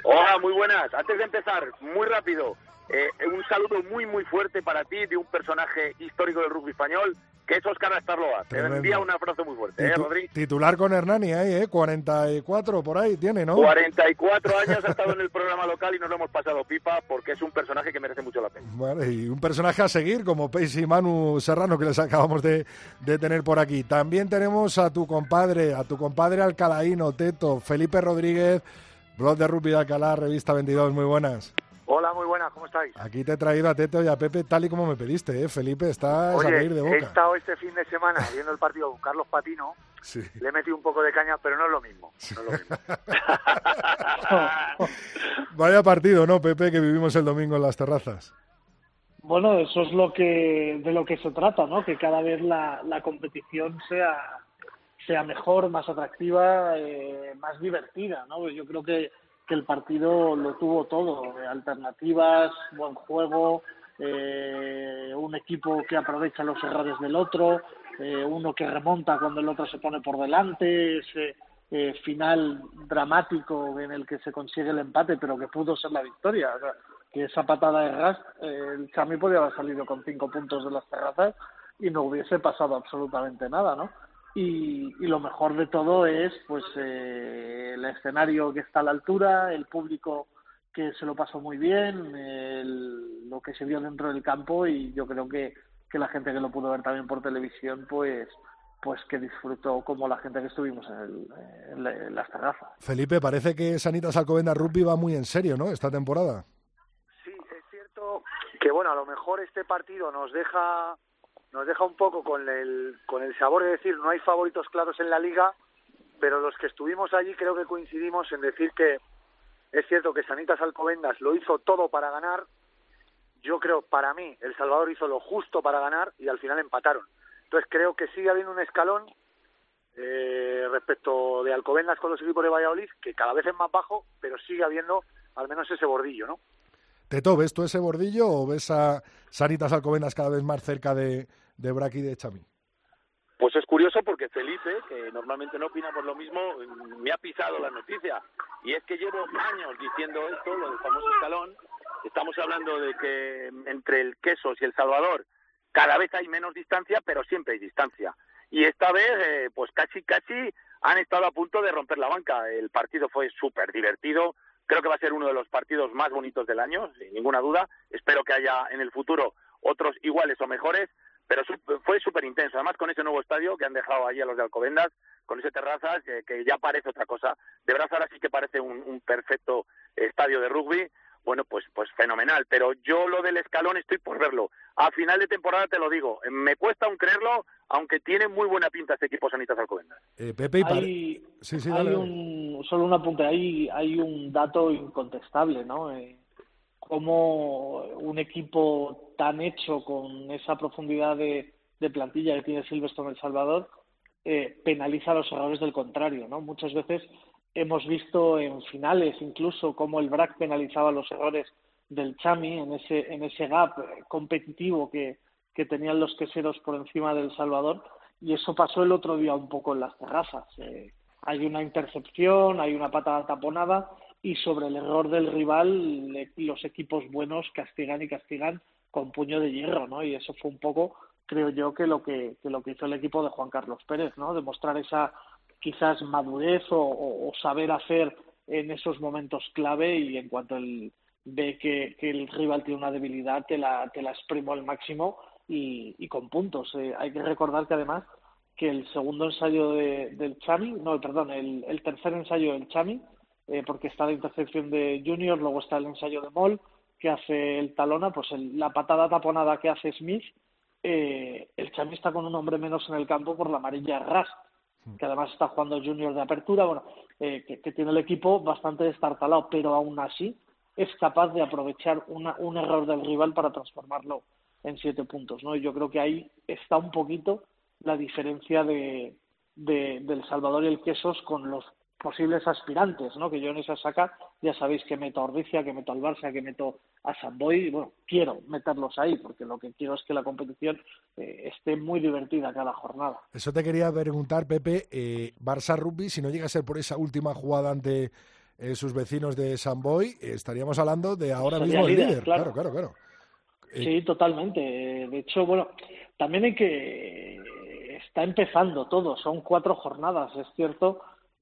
Hola, muy buenas. Antes de empezar, muy rápido, eh, un saludo muy, muy fuerte para ti de un personaje histórico del rugby español que es Oscar Astarloa. Te envía un abrazo muy fuerte, ¿eh, Rodri? titular con Hernani ahí, ¿eh? 44 por ahí tiene, ¿no? 44 años ha estado en el programa local y nos lo hemos pasado pipa porque es un personaje que merece mucho la pena. Vale, y un personaje a seguir como Paisy Manu Serrano que les acabamos de, de tener por aquí. También tenemos a tu compadre, a tu compadre alcalaíno, Teto, Felipe Rodríguez, blog de Rugby de Alcalá, revista 22, muy buenas. Hola, muy buenas, ¿cómo estáis? Aquí te he traído a Teto y a Pepe tal y como me pediste, ¿eh? Felipe, estás a Oye, reír de he boca. estado este fin de semana viendo el partido con Carlos Patino, Sí. le he metido un poco de caña, pero no es lo mismo. No es lo mismo. Vaya partido, ¿no, Pepe, que vivimos el domingo en las terrazas? Bueno, eso es lo que de lo que se trata, ¿no? Que cada vez la, la competición sea sea mejor, más atractiva, eh, más divertida, ¿no? Yo creo que, que el partido lo tuvo todo, eh, alternativas, buen juego, eh, un equipo que aprovecha los errores del otro, eh, uno que remonta cuando el otro se pone por delante, ese eh, final dramático en el que se consigue el empate, pero que pudo ser la victoria. O sea, que esa patada de Ras, el Chami podía haber salido con cinco puntos de las terrazas y no hubiese pasado absolutamente nada, ¿no? Y, y lo mejor de todo es pues eh, el escenario que está a la altura, el público que se lo pasó muy bien, el- lo que se vio dentro del campo y yo creo que, que la gente que lo pudo ver también por televisión pues pues que disfrutó como la gente que estuvimos en, el- en la- en las terrazas. Felipe, parece que Sanitas Alcobendas Rugby va muy en serio, ¿no? Esta temporada. Sí, es cierto que bueno, a lo mejor este partido nos deja nos deja un poco con el con el sabor de decir no hay favoritos claros en la liga, pero los que estuvimos allí creo que coincidimos en decir que es cierto que Sanitas Alcobendas lo hizo todo para ganar. Yo creo, para mí, El Salvador hizo lo justo para ganar y al final empataron. Entonces creo que sigue habiendo un escalón eh, respecto de Alcobendas con los equipos de Valladolid, que cada vez es más bajo, pero sigue habiendo al menos ese bordillo, ¿no? Teto, ¿ves tú ese bordillo o ves a Sanitas Alcobendas cada vez más cerca de, de Braqui y de Chami? Pues es curioso porque Felipe, que normalmente no opina por lo mismo, me ha pisado la noticia. Y es que llevo años diciendo esto, lo del famoso escalón. Estamos hablando de que entre el Quesos y el Salvador cada vez hay menos distancia, pero siempre hay distancia. Y esta vez, eh, pues casi, casi han estado a punto de romper la banca. El partido fue súper divertido. Creo que va a ser uno de los partidos más bonitos del año, sin ninguna duda. Espero que haya en el futuro otros iguales o mejores pero fue súper intenso. Además, con ese nuevo estadio que han dejado allí a los de Alcobendas, con ese terrazas, que, que ya parece otra cosa. De verdad, ahora sí que parece un, un perfecto estadio de rugby. Bueno, pues, pues fenomenal. Pero yo lo del escalón estoy por verlo. A final de temporada te lo digo. Me cuesta aún creerlo, aunque tiene muy buena pinta este equipo Sanitas Alcobendas. Eh, Pepe y Hay, Sí, sí, hay un, solo un apunte, hay, hay un dato incontestable, ¿no? Eh, como un equipo tan hecho con esa profundidad de, de plantilla que tiene Silverstone El Salvador eh, penaliza los errores del contrario, ¿no? Muchas veces hemos visto en finales incluso cómo el BRAC penalizaba los errores del Chami en ese, en ese gap eh, competitivo que, que tenían los queseros por encima del Salvador y eso pasó el otro día un poco en las terrazas. Eh, hay una intercepción, hay una patada taponada y sobre el error del rival le- los equipos buenos castigan y castigan con puño de hierro, ¿no? Y eso fue un poco, creo yo, que lo que, que lo que hizo el equipo de Juan Carlos Pérez, ¿no? Demostrar esa quizás madurez o, saber hacer en esos momentos clave y en cuanto él ve que, el rival tiene una debilidad, te la, te la exprimo al máximo y, con puntos. Eh, hay que recordar que además que el segundo ensayo de- del Chami, no, perdón, el, el tercer ensayo del Chami, eh, porque está la intercepción de Junior, luego está el ensayo de Moll, que hace el Talona, pues el- la patada taponada que hace Smith, eh, el Chami está con un hombre menos en el campo por la amarilla Ras, que además está jugando Junior de apertura, bueno, eh, que, que tiene el equipo bastante destartalado, pero aún así es capaz de aprovechar una, un error del rival para transformarlo en siete puntos, ¿no? Y yo creo que ahí está un poquito la diferencia de, de, del Salvador y el Quesos con los posibles aspirantes, ¿no? Que yo en esa saca ya sabéis que meto a Ordicia, que meto al Barça, que meto a Samboy, y bueno, quiero meterlos ahí porque lo que quiero es que la competición eh, esté muy divertida cada jornada. Eso te quería preguntar, Pepe. Eh, Barça Rugby, si no llega a ser por esa última jugada ante eh, sus vecinos de San Boy, eh, estaríamos hablando de ahora Sería mismo el líder, líder. claro. Claro, claro, claro. Eh, Sí, totalmente. De hecho, bueno, también hay que está empezando todo, son cuatro jornadas, es cierto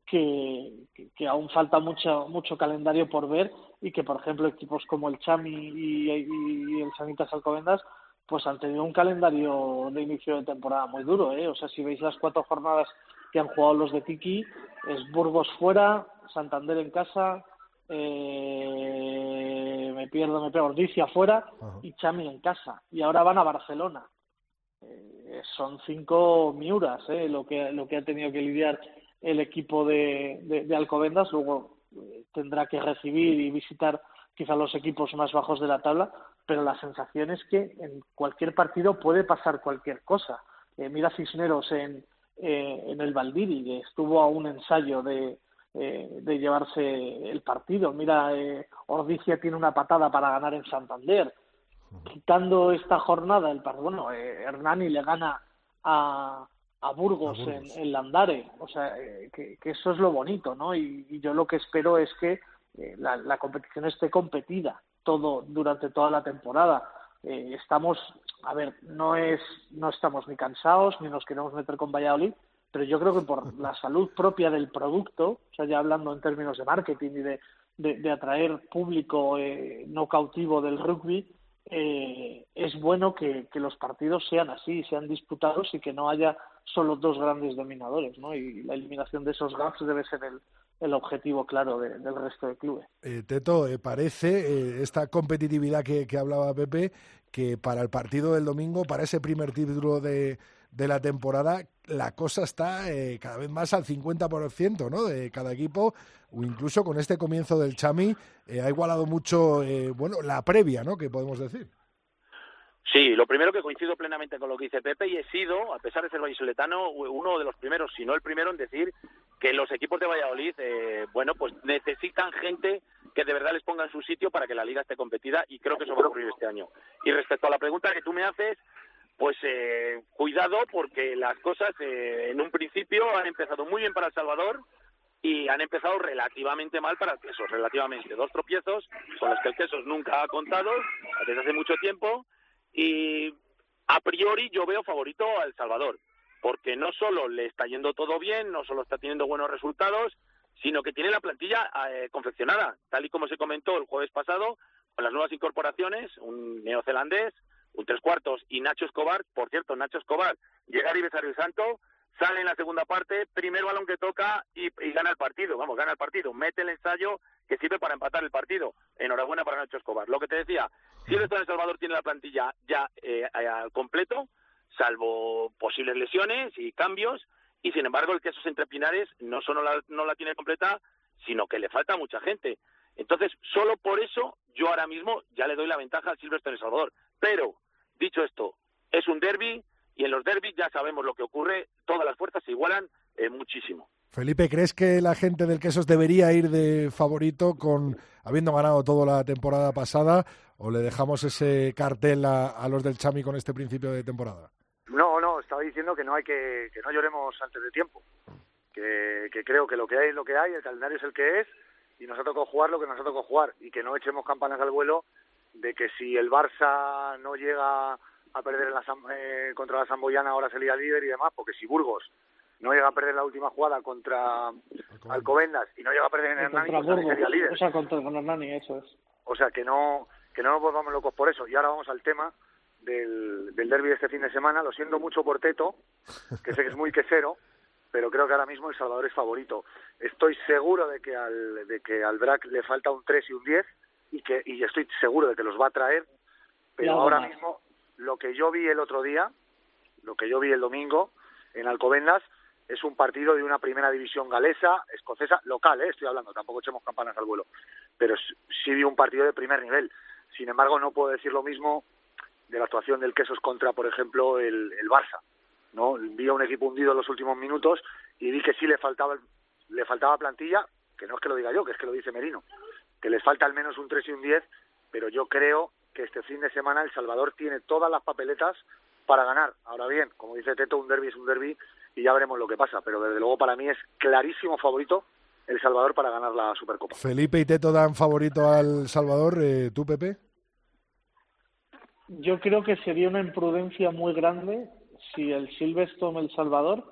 que, que, aún falta mucho, mucho calendario por ver y que, por ejemplo, equipos como el Chami y, y el Sanitas Alcobendas pues han tenido un calendario de inicio de temporada muy duro, ¿eh? O sea, si veis las cuatro jornadas que han jugado los de Tiki, es Burgos fuera, Santander en casa, eh, me pierdo, me pierdo, Ordicia fuera y Chami en casa. Y ahora van a Barcelona. Eh, son cinco miuras, ¿eh? Lo que, lo que ha tenido que lidiar el equipo de, de, Alcobendas. Luego eh, tendrá que recibir y visitar quizá los equipos más bajos de la tabla, pero la sensación es que en cualquier partido puede pasar cualquier cosa. Eh, mira Cisneros en, eh, en el Valdiri, que estuvo a un ensayo de, eh, de llevarse el partido. Mira, eh, Ordicia tiene una patada para ganar en Santander. Quitando esta jornada, el bueno, eh, Hernani le gana a, a Burgos, En, en, Landare. O sea, eh, que, que, eso es lo bonito, ¿no? Y, y yo lo que espero es que eh, la, la, competición esté competida todo durante toda la temporada. Eh, estamos, a ver, no es, no estamos ni cansados ni nos queremos meter con Valladolid, pero yo creo que por la salud propia del producto, o sea, ya hablando en términos de marketing y de, de, de atraer público eh, no cautivo del rugby, eh, es bueno que, que, los partidos sean así, sean disputados y que no haya solo dos grandes dominadores, ¿no? Y la eliminación de esos gaps debe ser el, el objetivo claro de, del resto de clubes. Eh, Teto, eh, parece eh, esta competitividad que, que, hablaba Pepe, que para el partido del domingo, para ese primer título de, de la temporada, la cosa está eh, cada vez más al 50% ¿no? de cada equipo, o incluso con este comienzo del Chami, ha igualado mucho bueno, la previa, ¿no? que podemos decir. Sí, lo primero que coincido plenamente con lo que dice Pepe y he sido, a pesar de ser vallisoletano, uno de los primeros, si no el primero, en decir que los equipos de Valladolid, eh, bueno, pues necesitan gente que de verdad les ponga en su sitio para que la liga esté competida y creo que eso va a ocurrir este año. Y respecto a la pregunta que tú me haces, pues eh, cuidado porque las cosas eh, en un principio han empezado muy bien para El Salvador y han empezado relativamente mal para el queso, relativamente. Dos tropiezos con los que el queso nunca ha contado desde hace mucho tiempo y a priori yo veo favorito a El Salvador, porque no solo le está yendo todo bien, no solo está teniendo buenos resultados, sino que tiene la plantilla eh, confeccionada, tal y como se comentó el jueves pasado, con las nuevas incorporaciones, un neozelandés, un tres cuartos y Nacho Escobar, por cierto, Nacho Escobar llega a Rivesario Santo, sale en la segunda parte, primer balón que toca y, gana el partido, vamos, gana el partido, mete el ensayo que sirve para empatar el partido. Enhorabuena para Nacho Escobar. Lo que te decía, si el Salvador tiene la plantilla ya eh, completo, salvo posibles lesiones y cambios, y sin embargo el Quesos Entre Pinares no solo la, no la tiene completa, sino que le falta mucha gente. Entonces, solo por eso yo ahora mismo ya le doy la ventaja al Silvestre de Salvador. Pero, dicho esto, es un derby y en los derbis ya sabemos lo que ocurre, todas las fuerzas se igualan eh, muchísimo. Felipe, ¿crees que la gente del Quesos debería ir de favorito con habiendo ganado toda la temporada pasada o le dejamos ese cartel a, a, los del Chami con este principio de temporada? No, no, estaba diciendo que no hay que que no lloremos antes de tiempo. Que, que creo que lo que hay es lo que hay, el calendario es el que es y nos ha tocado jugar lo que nos ha tocado jugar y que no echemos campanas al vuelo de que si el Barça no llega a perder en la, eh, contra la Samboyana ahora sería líder y demás, porque si Burgos no llega a perder la última jugada contra Alcobendas y no llega a perder en Hernani, pues sería líder. O sea, contra Hernani, eso es. O sea, que no que no nos volvamos locos por eso. Y ahora vamos al tema del, del derby de este fin de semana. Lo siento mucho por Teto, que sé que es muy quesero, pero creo que ahora mismo El Salvador es favorito. Estoy seguro de que al, de que al BRAC le falta un 3 y un 10 y, que, y estoy seguro de que los va a traer, pero ahora más. mismo lo que yo vi el otro día, lo que yo vi el domingo en Alcobendas, es un partido de una primera división galesa, escocesa, local, ¿eh? estoy hablando, tampoco echemos campanas al vuelo, pero sí vi un partido de primer nivel. Sin embargo, no puedo decir lo mismo de la actuación del Quesos contra, por ejemplo, el, el Barça. ¿no? Vi a un equipo hundido en los últimos minutos y vi que sí le faltaba, le faltaba plantilla, que no es que lo diga yo, que es que lo dice Merino, que les falta al menos un 3 y un 10, pero yo creo que este fin de semana El Salvador tiene todas las papeletas para ganar. Ahora bien, como dice Teto, un derby es un derby y ya veremos lo que pasa, pero desde luego para mí es clarísimo favorito El Salvador para ganar la Supercopa. Felipe y Teto dan favorito al Salvador, eh, ¿tú, Pepe? yo creo que sería una imprudencia muy grande si el Silverstone El Salvador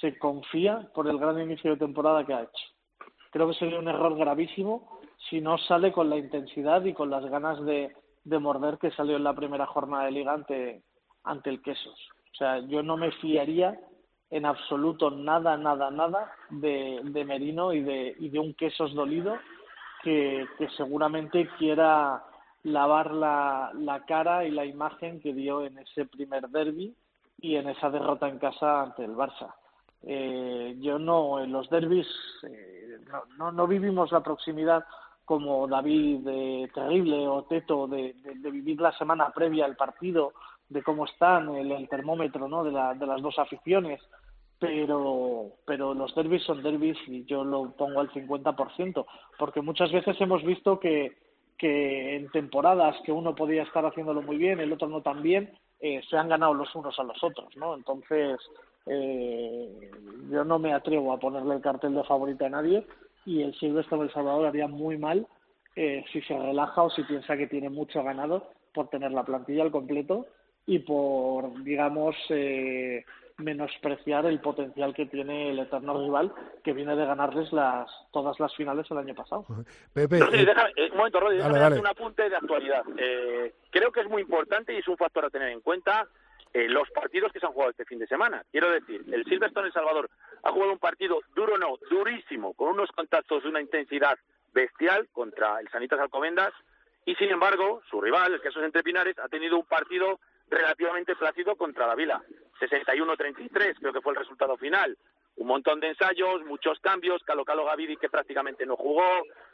se confía por el gran inicio de temporada que ha hecho. Creo que sería un error gravísimo si no sale con la intensidad y con las ganas de, de morder que salió en la primera jornada de liga ante, ante el Quesos. O sea, yo no me fiaría en absoluto nada, nada, nada de, de Merino y de, y de un Quesos dolido que, que seguramente quiera lavar la, la cara y la imagen que dio en ese primer derby y en esa derrota en casa ante el Barça. Eh, yo no, en los derbis eh, no, no, no, vivimos la proximidad como David de Terrible o Teto de, de, vivir la semana previa al partido, de cómo están, el, el termómetro ¿no? de, la, de las dos aficiones, pero, pero los derbis son derbis y yo lo pongo al 50%, porque muchas veces hemos visto que, que en temporadas que uno podía estar haciéndolo muy bien, el otro no tan bien, eh, se han ganado los unos a los otros, ¿no? Entonces, eh, yo no me atrevo a ponerle el cartel de favorito a nadie y el Silvestre del Salvador haría muy mal eh, si se relaja o si piensa que tiene mucho ganado por tener la plantilla al completo y por, digamos, eh, menospreciar el potencial que tiene el eterno rival que viene de ganarles las todas las finales el año pasado. Pepe, Rodri, eh, déjame, eh, un momento, Rodri, déjame dale, dale. un apunte de actualidad. Eh, creo que es muy importante y es un factor a tener en cuenta eh, los partidos que se han jugado este fin de semana. Quiero decir, el Silverstone El Salvador ha jugado un partido duro, no, durísimo, con unos contactos de una intensidad bestial contra el Sanitas Alcobendas y sin embargo, su rival, el Quesos Entre Pinares, ha tenido un partido relativamente plácido contra la Vila. 61-33 creo que fue el resultado final. Un montón de ensayos, muchos cambios. Calo Calo Gavidi que prácticamente no jugó,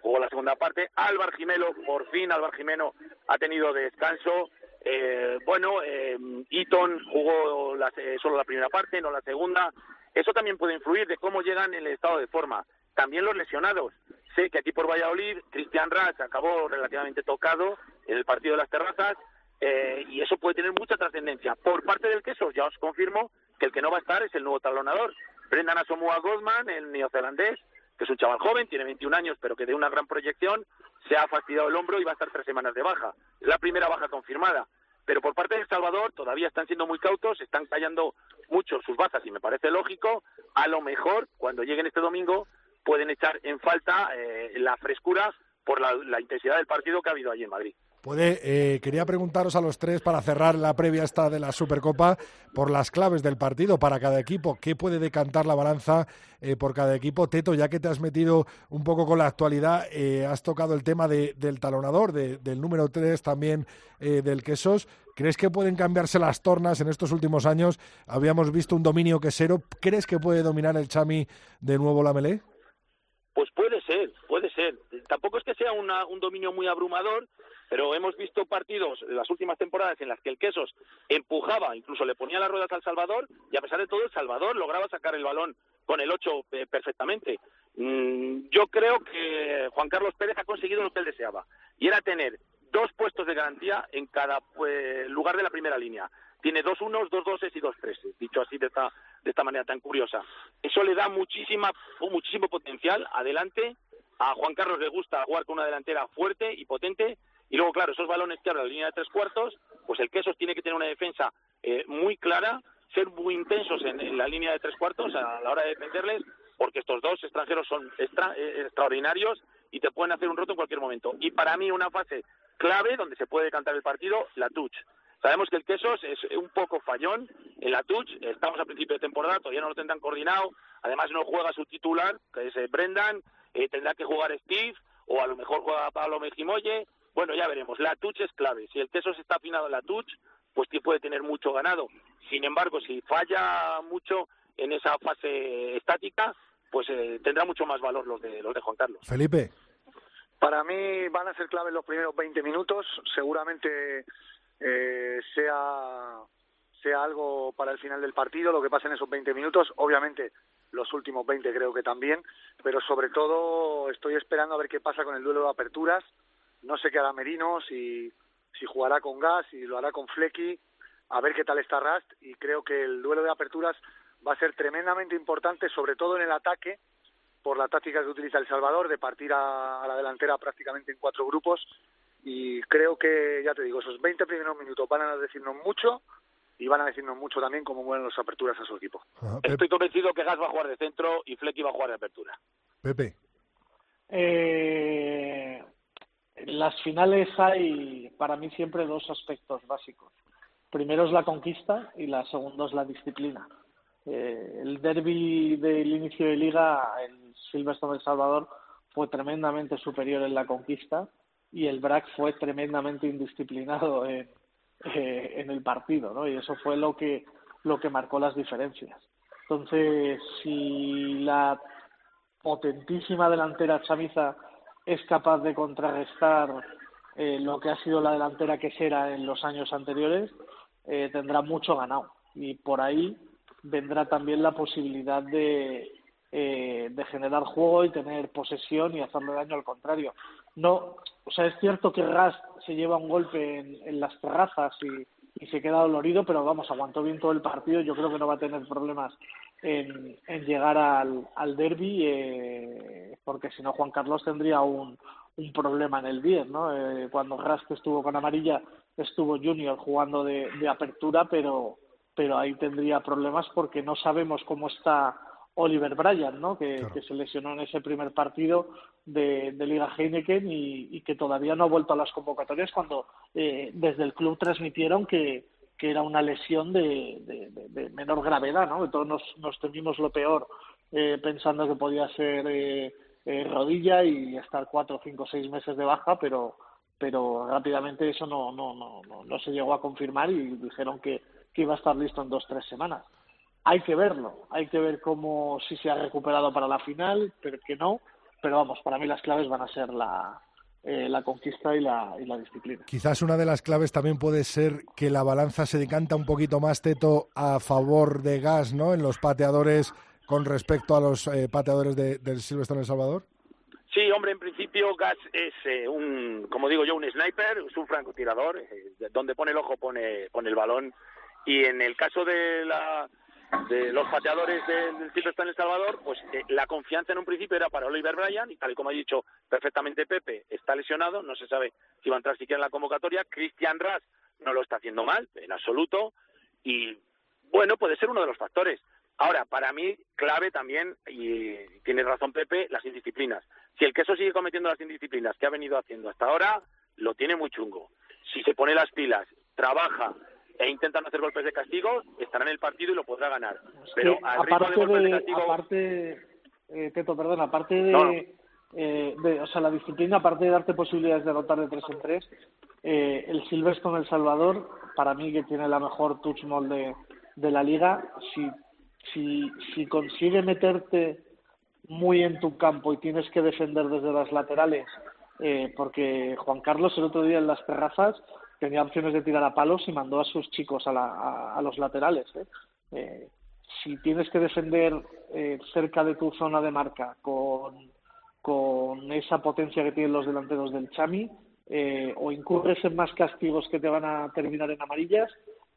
jugó la segunda parte. Álvar Jimelo, por fin Álvar Jimeno ha tenido descanso. Eh, bueno, eh, Eaton jugó la, solo la primera parte, no la segunda. Eso también puede influir de cómo llegan en el estado de forma. También los lesionados. Sé que aquí por Valladolid, Cristian Ras acabó relativamente tocado en el partido de las terrazas eh, y eso puede tener mucha trascendencia. Por parte del queso, ya os confirmo que el que no va a estar es el nuevo talonador. Brendan Asamoah Godman, el neozelandés, que es un chaval joven, tiene 21 años, pero que de una gran proyección, se ha fastidiado el hombro y va a estar tres semanas de baja. La primera baja confirmada. Pero por parte de El Salvador todavía están siendo muy cautos, están callando mucho sus bazas y me parece lógico. A lo mejor, cuando lleguen este domingo, pueden echar en falta eh, la frescura por la, la intensidad del partido que ha habido allí en Madrid. Puede, eh, quería preguntaros a los tres para cerrar la previa esta de la Supercopa por las claves del partido para cada equipo. ¿Qué puede decantar la balanza eh, por cada equipo? Teto, ya que te has metido un poco con la actualidad, eh, has tocado el tema de, del talonador, de, del número 3 también eh, del Quesos. ¿Crees que pueden cambiarse las tornas en estos últimos años? Habíamos visto un dominio quesero. ¿Crees que puede dominar el Chami de nuevo la Melé? Pues puede ser, puede ser. Tampoco es que sea una, un dominio muy abrumador, pero hemos visto partidos en las últimas temporadas en las que el Quesos empujaba, incluso le ponía las ruedas al Salvador, y a pesar de todo el Salvador lograba sacar el balón con el 8 eh, perfectamente. Mm, yo creo que Juan Carlos Pérez ha conseguido lo que él deseaba, y era tener dos puestos de garantía en cada pues, lugar de la primera línea. Tiene dos unos, dos doses y dos treses, dicho así de esta, de esta manera tan curiosa. Eso le da muchísima, muchísimo potencial adelante. A Juan Carlos le gusta jugar con una delantera fuerte y potente y luego, claro, esos balones que abren la línea de tres cuartos, pues el Quesos tiene que tener una defensa eh, muy clara, ser muy intensos en, la línea de tres cuartos a la hora de defenderles, porque estos dos extranjeros son eh, extraordinarios y te pueden hacer un roto en cualquier momento. Y para mí una fase clave donde se puede cantar el partido, la touch. Sabemos que el Quesos es un poco fallón en la touch, estamos a principio de temporada, todavía no lo tendrán coordinado, además no juega su titular, que es eh, Brendan, eh, tendrá que jugar Steve, o a lo mejor juega Pablo Mejimoye, bueno, ya veremos. La touch es clave. Si el queso se está afinado en la touch, pues puede tener mucho ganado. Sin embargo, si falla mucho en esa fase estática, pues eh, tendrá mucho más valor los de, los de Juan Carlos. Felipe. Para mí van a ser clave los primeros 20 minutos. Seguramente eh, sea, sea algo para el final del partido, lo que pasa en esos 20 minutos. Obviamente los últimos 20 creo que también, pero sobre todo estoy esperando a ver qué pasa con el duelo de aperturas no sé qué hará Merino, si, si jugará con Gas, si lo hará con Flecky, a ver qué tal está Rast y creo que el duelo de aperturas va a ser tremendamente importante, sobre todo en el ataque, por la táctica que utiliza El Salvador, de partir a, a la delantera prácticamente en cuatro grupos y creo que, ya te digo, esos 20 primeros minutos van a decirnos mucho y van a decirnos mucho también cómo mueven las aperturas a su equipo. Estoy convencido que Gas va a jugar de centro y Flecky va a jugar de apertura. Pepe. Eh, en las finales hay para mí siempre dos aspectos básicos. Primero es la conquista y la segunda es la disciplina. Eh, el derby del inicio de liga, el Silverstone de Salvador, fue tremendamente superior en la conquista y el BRAC fue tremendamente indisciplinado en, eh, en el partido, ¿no? Y eso fue lo que lo que marcó las diferencias. Entonces, si la potentísima delantera chamiza es capaz de contrarrestar eh, lo que ha sido la delantera que será en los años anteriores, eh, tendrá mucho ganado. Y por ahí vendrá también la posibilidad de, eh, de generar juego y tener posesión y hacerle daño al contrario. No, o sea, es cierto que Ras se lleva un golpe en, en las terrazas y, y se queda dolorido, pero vamos, aguantó bien todo el partido. Yo creo que no va a tener problemas en, en llegar al, al derby, eh, porque si no Juan Carlos tendría un, un problema en el 10, ¿no? Eh, cuando Ras estuvo con amarilla, estuvo Junior jugando de, de apertura, pero pero ahí tendría problemas porque no sabemos cómo está Oliver Bryan, ¿no? Que, Claro. que se lesionó en ese primer partido de, de Liga Heineken y, y que todavía no ha vuelto a las convocatorias cuando eh, desde el club transmitieron que, que era una lesión de, de- menor gravedad, ¿no? Todos nos, nos temimos lo peor eh, pensando que podía ser eh, eh, rodilla y estar cuatro, cinco, seis meses de baja, pero pero rápidamente eso no no no no, no se llegó a confirmar y dijeron que, que iba a estar listo en dos tres semanas hay que verlo, hay que ver cómo si se ha recuperado para la final, pero que no, pero vamos, para mí las claves van a ser la, eh, la conquista y la, y la disciplina. Quizás una de las claves también puede ser que la balanza se decanta un poquito más, Teto, a favor de Gas, ¿no? En los pateadores con respecto a los eh, pateadores de, del Silvestre en El Salvador. Sí, hombre, en principio Gas es eh, un, como digo yo, un sniper, es un francotirador, eh, donde pone el ojo pone, pone el balón. Y en el caso de la de los pateadores del, del Silverstone en El Salvador, pues eh, la confianza en un principio era para Oliver Bryan, y tal y como ha dicho perfectamente Pepe, está lesionado, no se sabe si va a entrar siquiera en la convocatoria. Christian Ras no lo está haciendo mal, en absoluto, y bueno, puede ser uno de los factores. Ahora, para mí, clave también, y tiene razón Pepe, las indisciplinas. Si el queso sigue cometiendo las indisciplinas que ha venido haciendo hasta ahora, lo tiene muy chungo. Si se pone las pilas, trabaja e intenta no hacer golpes de castigo, estará en el partido y lo podrá ganar. Pero Sí, al ritmo de aparte golpes de de, castigo... aparte, eh, Teto, perdón, aparte de, No, no. eh, de- o sea, la disciplina, aparte de darte posibilidades de anotar de tres en tres, eh, el Silverstone El Salvador, para mí que tiene la mejor touch mall de, de la liga, si, si, si consigue meterte muy en tu campo y tienes que defender desde las laterales, eh, porque Juan Carlos el otro día en las terrazas tenía opciones de tirar a palos y mandó a sus chicos a, la, a, a los laterales. ¿eh? Eh, si tienes que defender eh, cerca de tu zona de marca con, esa potencia que tienen los delanteros del Chami, eh, o incurres en más castigos que te van a terminar en amarillas,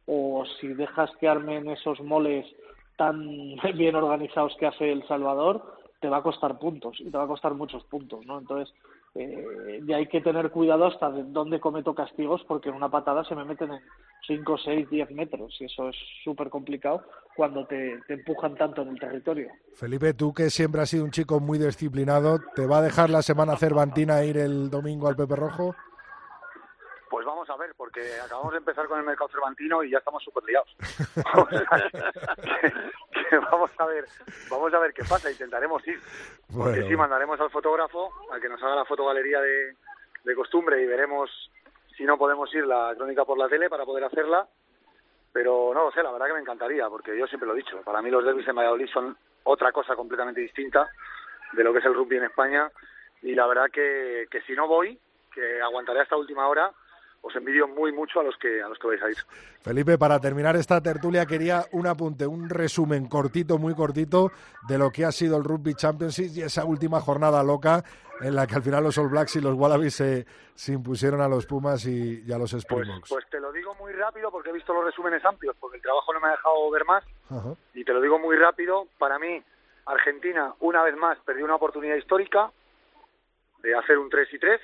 o si dejas que armen esos moles tan bien organizados que hace El Salvador, te va a costar puntos y te va a costar muchos puntos, ¿no? Entonces, eh, y hay que tener cuidado hasta de dónde cometo castigos porque en una patada se me meten en 5, 6, 10 metros y eso es súper complicado cuando te, te empujan tanto en el territorio. Felipe, tú que siempre has sido un chico muy disciplinado, ¿te va a dejar la semana Cervantina ir el domingo al Pepe Rojo? Pues vamos a ver, porque acabamos de empezar con el mercado cervantino y ya estamos súper liados. Vamos a ver, vamos a ver qué pasa, intentaremos ir. Porque Bueno. sí, mandaremos al fotógrafo a que nos haga la fotogalería de, de costumbre y veremos si no podemos ir la crónica por la tele para poder hacerla. Pero no lo sé, la verdad que me encantaría, porque yo siempre lo he dicho, para mí los derbis en Valladolid son otra cosa completamente distinta de lo que es el rugby en España y la verdad que, que si no voy, que aguantaré hasta última hora, os envidio muy mucho a los que a los que vais a ir. Felipe, para terminar esta tertulia quería un apunte, un resumen cortito, muy cortito, de lo que ha sido el Rugby Championship y esa última jornada loca en la que al final los All Blacks y los Wallabies se, se impusieron a los Pumas y, y a los Pues, Springboks. pues te lo digo muy rápido porque he visto los resúmenes amplios, porque el trabajo no me ha dejado ver más. Ajá. Y te lo digo muy rápido, para mí Argentina una vez más perdió una oportunidad histórica de hacer un 3 y 3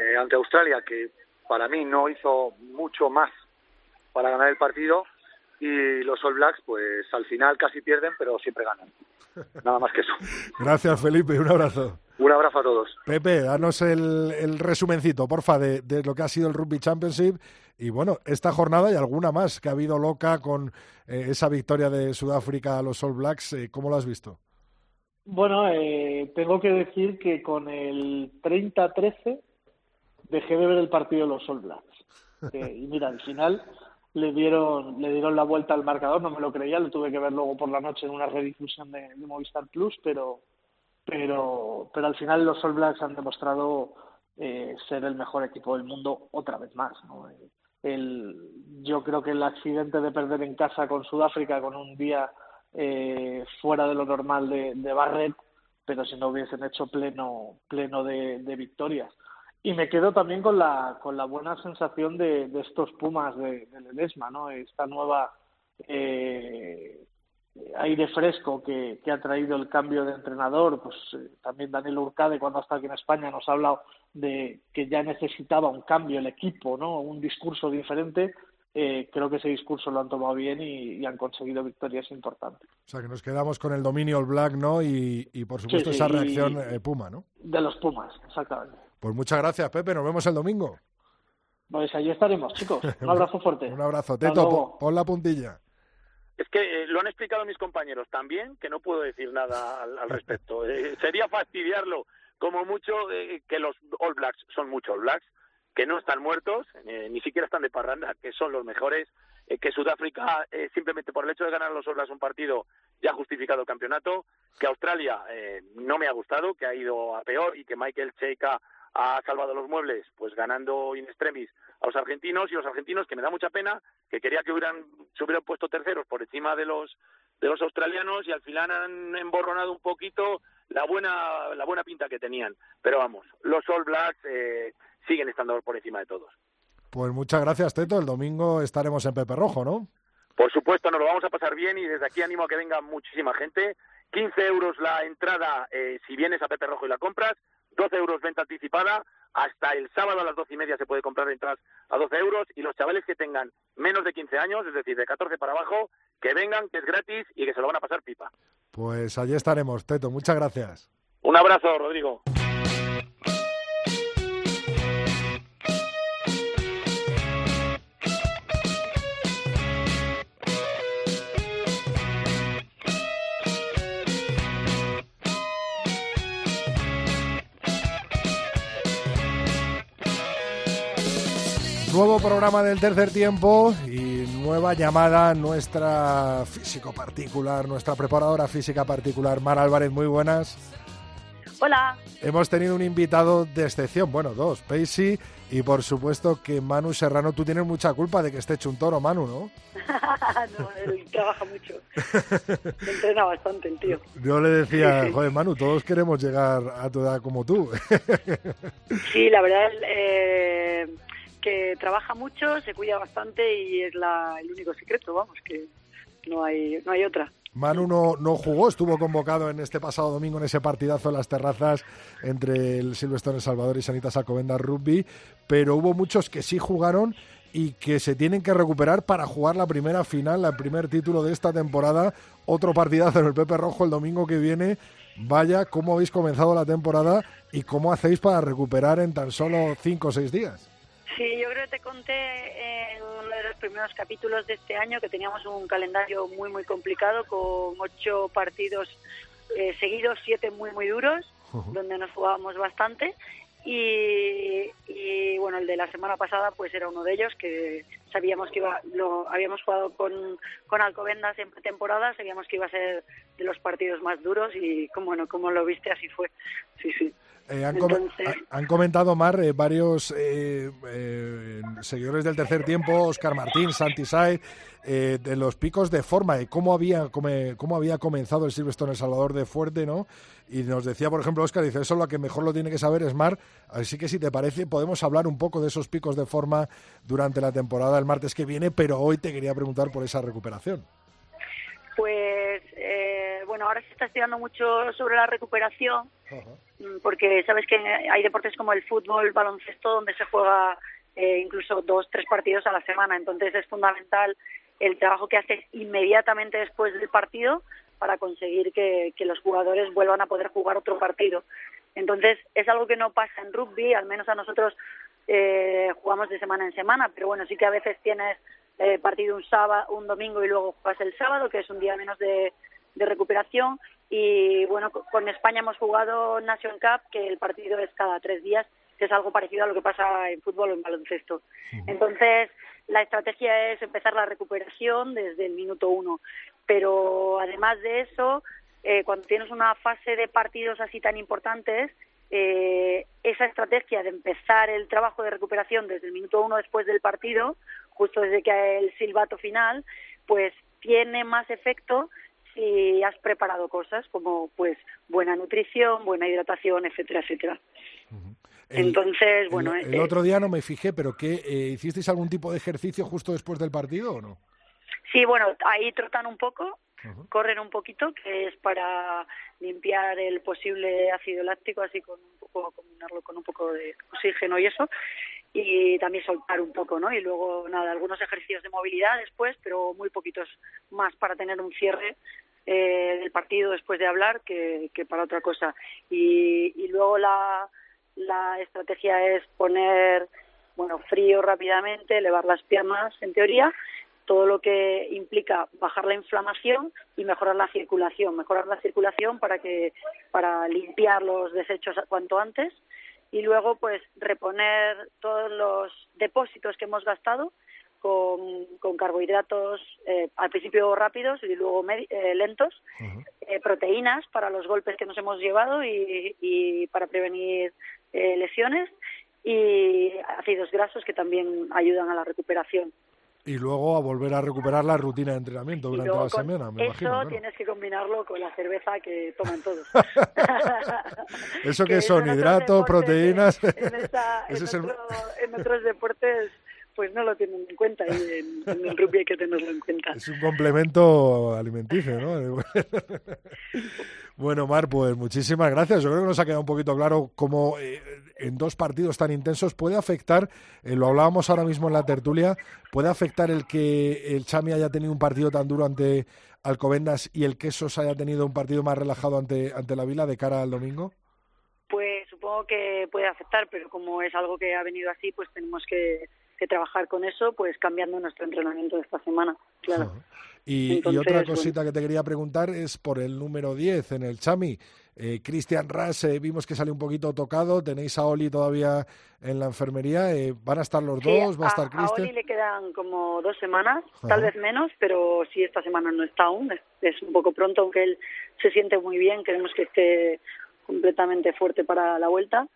eh, ante Australia, que para mí no hizo mucho más para ganar el partido, y los All Blacks, pues al final casi pierden, pero siempre ganan. Nada más que eso. Gracias, Felipe. Un abrazo. Un abrazo a todos. Pepe, danos el, el resumencito, porfa, de, de lo que ha sido el Rugby Championship y bueno, esta jornada y alguna más que ha habido loca con eh, esa victoria de Sudáfrica a los All Blacks. Eh, ¿Cómo lo has visto? Bueno, eh, tengo que decir que con el 30-13 dejé de ver el partido de los All Blacks. Eh, y mira, al final le dieron le dieron la vuelta al marcador, no me lo creía, lo tuve que ver luego por la noche en una redifusión de, de Movistar Plus, pero pero pero al final los All Blacks han demostrado eh, ser el mejor equipo del mundo otra vez más. ¿no? El, yo creo que el accidente de perder en casa con Sudáfrica con un día eh, fuera de lo normal de, de Barrett, pero si no hubiesen hecho pleno pleno de, de victorias. Y me quedo también con la, con la buena sensación de, de estos Pumas de, de Ledesma, ¿no? Esta nueva eh, aire fresco que, que, ha traído el cambio de entrenador, pues eh, también Daniel Urcade cuando ha estado aquí en España nos ha hablado de que ya necesitaba un cambio el equipo, ¿no? Un discurso diferente. Eh, creo que ese discurso lo han tomado bien y, y, han conseguido victorias importantes. O sea, que nos quedamos con el dominio All Black, ¿no? Y, y por supuesto sí, sí, esa reacción eh, Puma, ¿no? De los Pumas, exactamente. Pues muchas gracias, Pepe. Nos vemos el domingo. Pues allí estaremos, chicos. Un abrazo fuerte. Un abrazo. Teto, pon, pon la puntilla. Es que eh, lo han explicado mis compañeros también, que no puedo decir nada al, al respecto. Eh, sería fastidiarlo, como mucho, eh, que los All Blacks son muchos All Blacks, que no están muertos, eh, ni siquiera están de parranda, que son los mejores, eh, que Sudáfrica, eh, simplemente por el hecho de ganar los All Blacks un partido, ya ha justificado el campeonato, que Australia eh, no me ha gustado, que ha ido a peor y que Michael Cheika ha salvado los muebles, pues ganando in extremis a los argentinos y los argentinos que me da mucha pena, que quería que hubieran se hubieran puesto terceros por encima de los de los australianos y al final han emborronado un poquito la buena la buena pinta que tenían. Pero vamos, los All Blacks eh, siguen estando por encima de todos. Pues muchas gracias, Teto. El domingo estaremos en Pepe Rojo, ¿no? Por supuesto, nos lo vamos a pasar bien y desde aquí animo a que venga muchísima gente. 15 euros la entrada eh, si vienes a Pepe Rojo y la compras, 12 euros venta anticipada, hasta el sábado a las doce y media se puede comprar entradas a 12 euros y los chavales que tengan menos de 15 años, es decir, de 14 para abajo, que vengan, que es gratis y que se lo van a pasar pipa. Pues allí estaremos, Teto. Muchas gracias. Un abrazo, Rodrigo. Nuevo programa del tercer tiempo y nueva llamada nuestra físico particular, nuestra preparadora física particular, Mar Álvarez. Muy buenas. Hola. Hemos tenido un invitado de excepción, bueno, dos, Paisy y por supuesto que Manu Serrano. Tú tienes mucha culpa de que esté hecho un toro, Manu, ¿no? no, él trabaja mucho. entrena bastante el tío. Yo le decía, joder, Manu, todos queremos llegar a tu edad como tú. sí, la verdad, eh, que trabaja mucho, se cuida bastante y es la, el único secreto, vamos, que no hay, no hay otra. Manu no, no jugó, estuvo convocado en este pasado domingo en ese partidazo en las terrazas entre el Silvestre El Salvador y Sanitas Alcobendas Rugby, pero hubo muchos que sí jugaron y que se tienen que recuperar para jugar la primera final, el primer título de esta temporada. Otro partidazo en el Pepe Rojo el domingo que viene. Vaya, cómo habéis comenzado la temporada y cómo hacéis para recuperar en tan solo cinco o seis días. Sí, yo creo que te conté en uno de los primeros capítulos de este año que teníamos un calendario muy, muy complicado con ocho partidos eh, seguidos, siete muy, muy duros, uh -huh. donde nos jugábamos bastante. Y, y, bueno, el de la semana pasada pues era uno de ellos que sabíamos que iba, lo habíamos jugado con, con Alcobendas en pretemporada, sabíamos que iba a ser de los partidos más duros y como, bueno, como lo viste así fue. Sí, sí. Eh, han, Entonces... han, comentado, Mar, eh, varios eh, seguidores del tercer tiempo, Oscar Martín, Santi Saez, de los picos de forma y cómo había, cómo había comenzado el Silverstone El Salvador de fuerte, ¿no? Y nos decía, por ejemplo, Oscar, dice, eso lo que mejor lo tiene que saber es Mar, así que si te parece podemos hablar un poco de esos picos de forma durante la temporada el martes que viene, pero hoy te quería preguntar por esa recuperación. Pues, eh, bueno, ahora se está estudiando mucho sobre la recuperación, uh Mm, porque sabes que hay deportes como el fútbol, el baloncesto, donde se juega eh, incluso dos, tres partidos a la semana. Entonces es fundamental el trabajo que haces inmediatamente después del partido para conseguir que, los jugadores vuelvan a poder jugar otro partido. Entonces es algo que no pasa en rugby, al menos a nosotros eh, jugamos de semana en semana, pero bueno, sí que a veces tienes eh, partido un sábado, un domingo y luego juegas el sábado, que es un día menos de, de recuperación. Y bueno, con España hemos jugado Nation Cup, que el partido es cada tres días, que es algo parecido a lo que pasa en fútbol o en baloncesto. Entonces, la estrategia es empezar la recuperación desde el minuto uno. Pero además de eso, eh, cuando tienes una fase de partidos así tan importantes, eh, esa estrategia de empezar el trabajo de recuperación desde el minuto uno después del partido, justo desde que el silbato final, pues tiene más efecto si has preparado cosas como pues buena nutrición, buena hidratación, etcétera, etcétera. Entonces, bueno, el, otro día no me fijé, pero ¿qué eh, hicisteis algún tipo de ejercicio justo después del partido o no? Sí, bueno, ahí trotan un poco, corren un poquito, que es para limpiar el posible ácido láctico, así con un poco combinarlo con un poco de oxígeno y eso, y también soltar un poco, ¿no? Y luego nada, algunos ejercicios de movilidad después, pero muy poquitos más para tener un cierre eh, del partido después de hablar que, para otra cosa. Y, y luego la, la estrategia es poner, bueno, frío rápidamente, elevar las piernas en teoría, todo lo que implica bajar la inflamación y mejorar la circulación, mejorar la circulación para que para limpiar los desechos cuanto antes y luego pues reponer todos los depósitos que hemos gastado con, carbohidratos eh, al principio rápidos y luego eh, lentos, eh, proteínas para los golpes que nos hemos llevado y, para prevenir lesiones y ácidos grasos que también ayudan a la recuperación. Y luego a volver a recuperar la rutina de entrenamiento durante la semana, me eso tienes que combinarlo con la cerveza que toman todos. ¿Eso que, son? ¿Hidratos, proteínas? en otros deportes pues no lo tienen en cuenta y en, el rugby hay que tenerlo en cuenta. Es un complemento alimenticio, ¿no? bueno, Mar, pues muchísimas gracias. Yo creo que nos ha quedado un poquito claro cómo eh, en dos partidos tan intensos puede afectar, eh, lo hablábamos ahora mismo en la tertulia, puede afectar el que el Chami haya tenido un partido tan duro ante Alcobendas y el Quesos haya tenido un partido más relajado ante, ante la Vila de cara al domingo. Pues supongo que puede afectar, pero como es algo que ha venido así, pues tenemos que que trabajar con eso, pues cambiando nuestro entrenamiento de esta semana, claro. Y, otra cosita que te quería preguntar es por el número 10 en el Chami. Eh, Cristian Ras, eh, vimos que salió un poquito tocado. Tenéis a Oli todavía en la enfermería. Eh, ¿Van a estar los dos? ¿Va a, estar Cristian? A Oli le quedan como dos semanas, tal vez menos, pero sí, esta semana no está aún. es, un poco pronto, aunque él se siente muy bien. Queremos que esté completamente fuerte para la vuelta.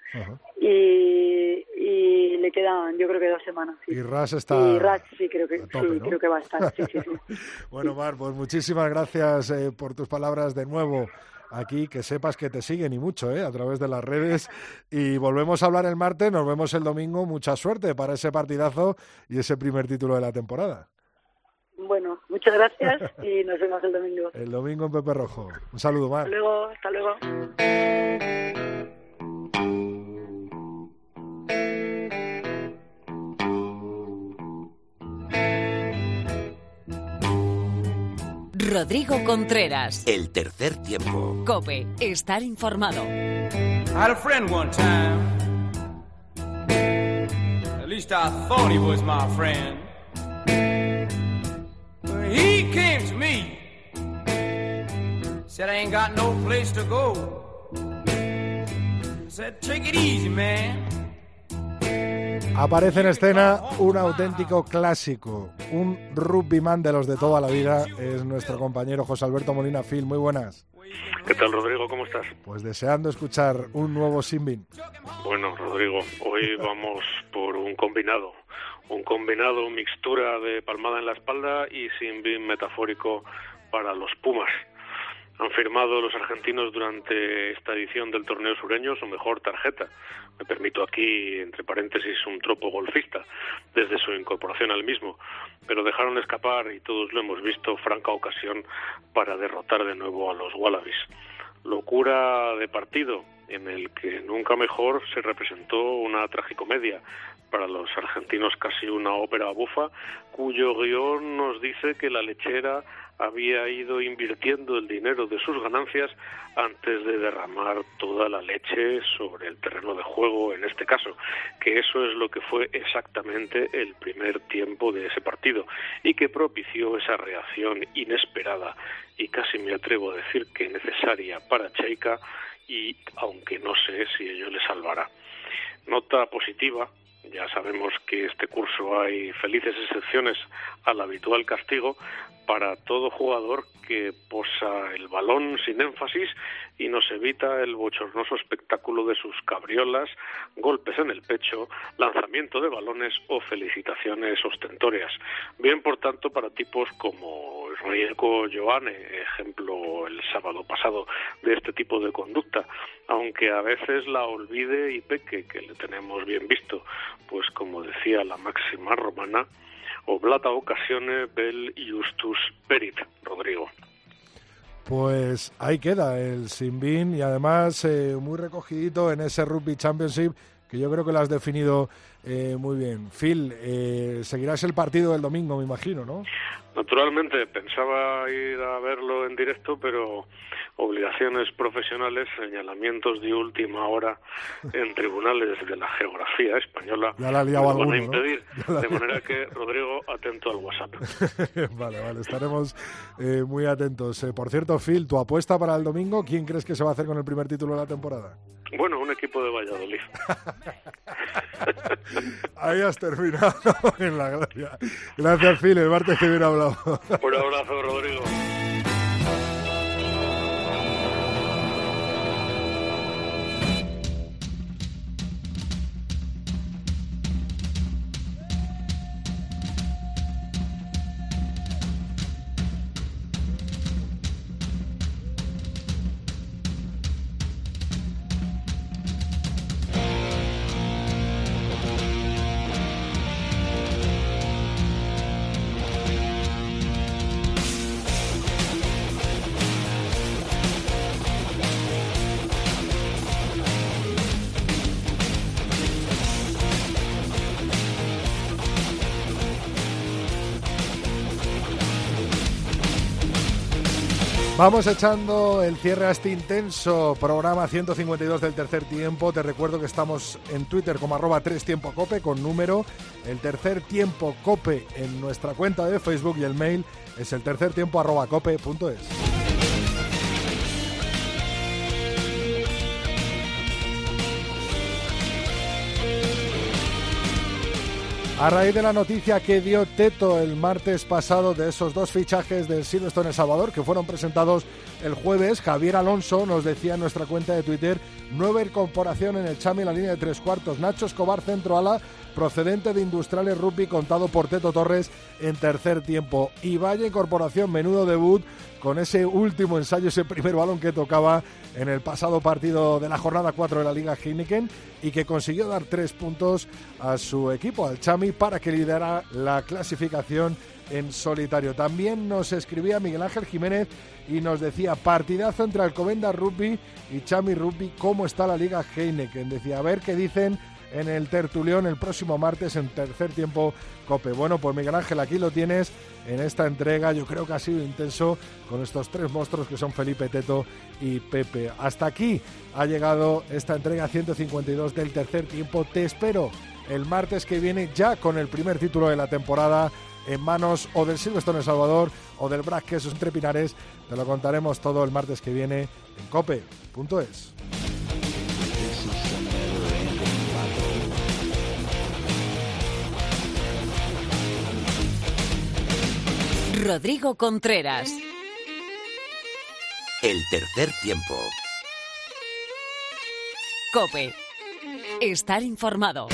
Y, y, le quedan yo creo que dos semanas y Ras está y Ras sí creo que sí, creo que va a estar sí, bueno Mar pues muchísimas gracias eh, por tus palabras de nuevo aquí que sepas que te siguen y mucho ¿eh? a través de las redes. Y volvemos a hablar el martes nos vemos el domingo. Mucha suerte para ese partidazo y ese primer título de la temporada bueno, muchas gracias y nos vemos el domingo. El domingo en Pepe Rojo. Un saludo, Mar. Hasta luego, hasta luego. Rodrigo Contreras. El tercer tiempo. Cope, estar informado. I had a friend one time. At least I thought he was my friend. Said I ain't got no place to go. Said, take it easy, man. Aparece en escena un auténtico clásico, un rugbyman de los de toda la vida, es nuestro compañero José Alberto Molina Phil. Muy buenas. ¿Qué tal, Rodrigo? ¿Cómo estás? Pues deseando escuchar un nuevo Simbin. Bueno, Rodrigo, hoy vamos por un combinado un combinado mixtura de palmada en la espalda y sin bin metafórico para los Pumas. Han firmado los argentinos durante esta edición del torneo sureño su mejor tarjeta. Me permito aquí, entre paréntesis, un tropo golfista, desde su incorporación al mismo. Pero dejaron escapar, y todos lo hemos visto, franca ocasión para derrotar de nuevo a los Wallabies. Locura de partido, en el que nunca mejor se representó una tragicomedia, para los argentinos casi una ópera bufa, cuyo guion nos dice que la lechera había ido invirtiendo el dinero de sus ganancias antes de derramar toda la leche sobre el terreno de juego en este caso, que eso es lo que fue exactamente el primer tiempo de ese partido y que propició esa reacción inesperada y casi me atrevo a decir que necesaria para Cheika y aunque no sé si ello le salvará. Nota positiva ya sabemos que este curso hay felices excepciones al habitual castigo para todo jugador que posa el balón sin énfasis y nos evita el bochornoso espectáculo de sus cabriolas, golpes en el pecho, lanzamiento de balones o felicitaciones ostentorias. Bien, por tanto, para tipos como Rieko Joane, ejemplo el sábado pasado de este tipo de conducta, aunque a veces la olvide y peque, que le tenemos bien visto, pues como decía la máxima romana, oblata ocasiones bel justus perit, Rodrigo. Pues ahí queda el Simbin y además eh, muy recogidito en ese Rugby Championship que yo creo que lo has definido eh, muy bien. Phil, eh, seguirás el partido del domingo, me imagino, ¿no? Naturalmente, pensaba ir a verlo en directo, pero obligaciones profesionales, señalamientos de última hora en tribunales de la geografía española ya la van a impedir. De manera que, Rodrigo, atento al WhatsApp. vale, vale, estaremos eh, muy atentos. Eh, por cierto, Phil, tu apuesta para el domingo, ¿quién crees que se va a hacer con el primer título de la temporada? Bueno, un equipo de Valladolid. Ahí has terminado en la gracia. Gracias, Phil. El martes que viene Un abrazo, Rodrigo. Vamos echando el cierre a este intenso programa 152 del tercer tiempo. Te recuerdo que estamos en Twitter como arroba 3 tiempo cope con número. El tercer tiempo cope en nuestra cuenta de Facebook y el mail es el tercer tiempo arroba cope.es. A raíz de la noticia que dio Teto el martes pasado de esos dos fichajes del Silverstone El Salvador que fueron presentados el jueves, Javier Alonso nos decía en nuestra cuenta de Twitter nueva incorporación en el Chami en la línea de tres cuartos. Nacho Escobar, centro ala, procedente de Industriales Rugby, contado por Teto Torres en tercer tiempo. Y vaya incorporación, menudo debut con ese último ensayo, ese primer balón que tocaba en el pasado partido de la jornada 4 de la Liga Heineken y que consiguió dar tres puntos a su equipo, al Chami, para que lidera la clasificación en solitario. También nos escribía Miguel Ángel Jiménez y nos decía partidazo entre Alcobendas Rugby y Chami Rugby, ¿cómo está la Liga Heineken? Decía, a ver qué dicen en el tertulión el próximo martes en tercer tiempo Cope. Bueno, pues Miguel Ángel, aquí lo tienes en esta entrega. Yo creo que ha sido intenso con estos tres monstruos que son Felipe Teto y Pepe. Hasta aquí ha llegado esta entrega 152 del tercer tiempo. Te espero el martes que viene ya con el primer título de la temporada en manos o del Silvestre El Salvador o del Brac Quesos entre Pinares. Te lo contaremos todo el martes que viene en cope.es. Rodrigo Contreras. El tercer tiempo. Cope. Estar informado.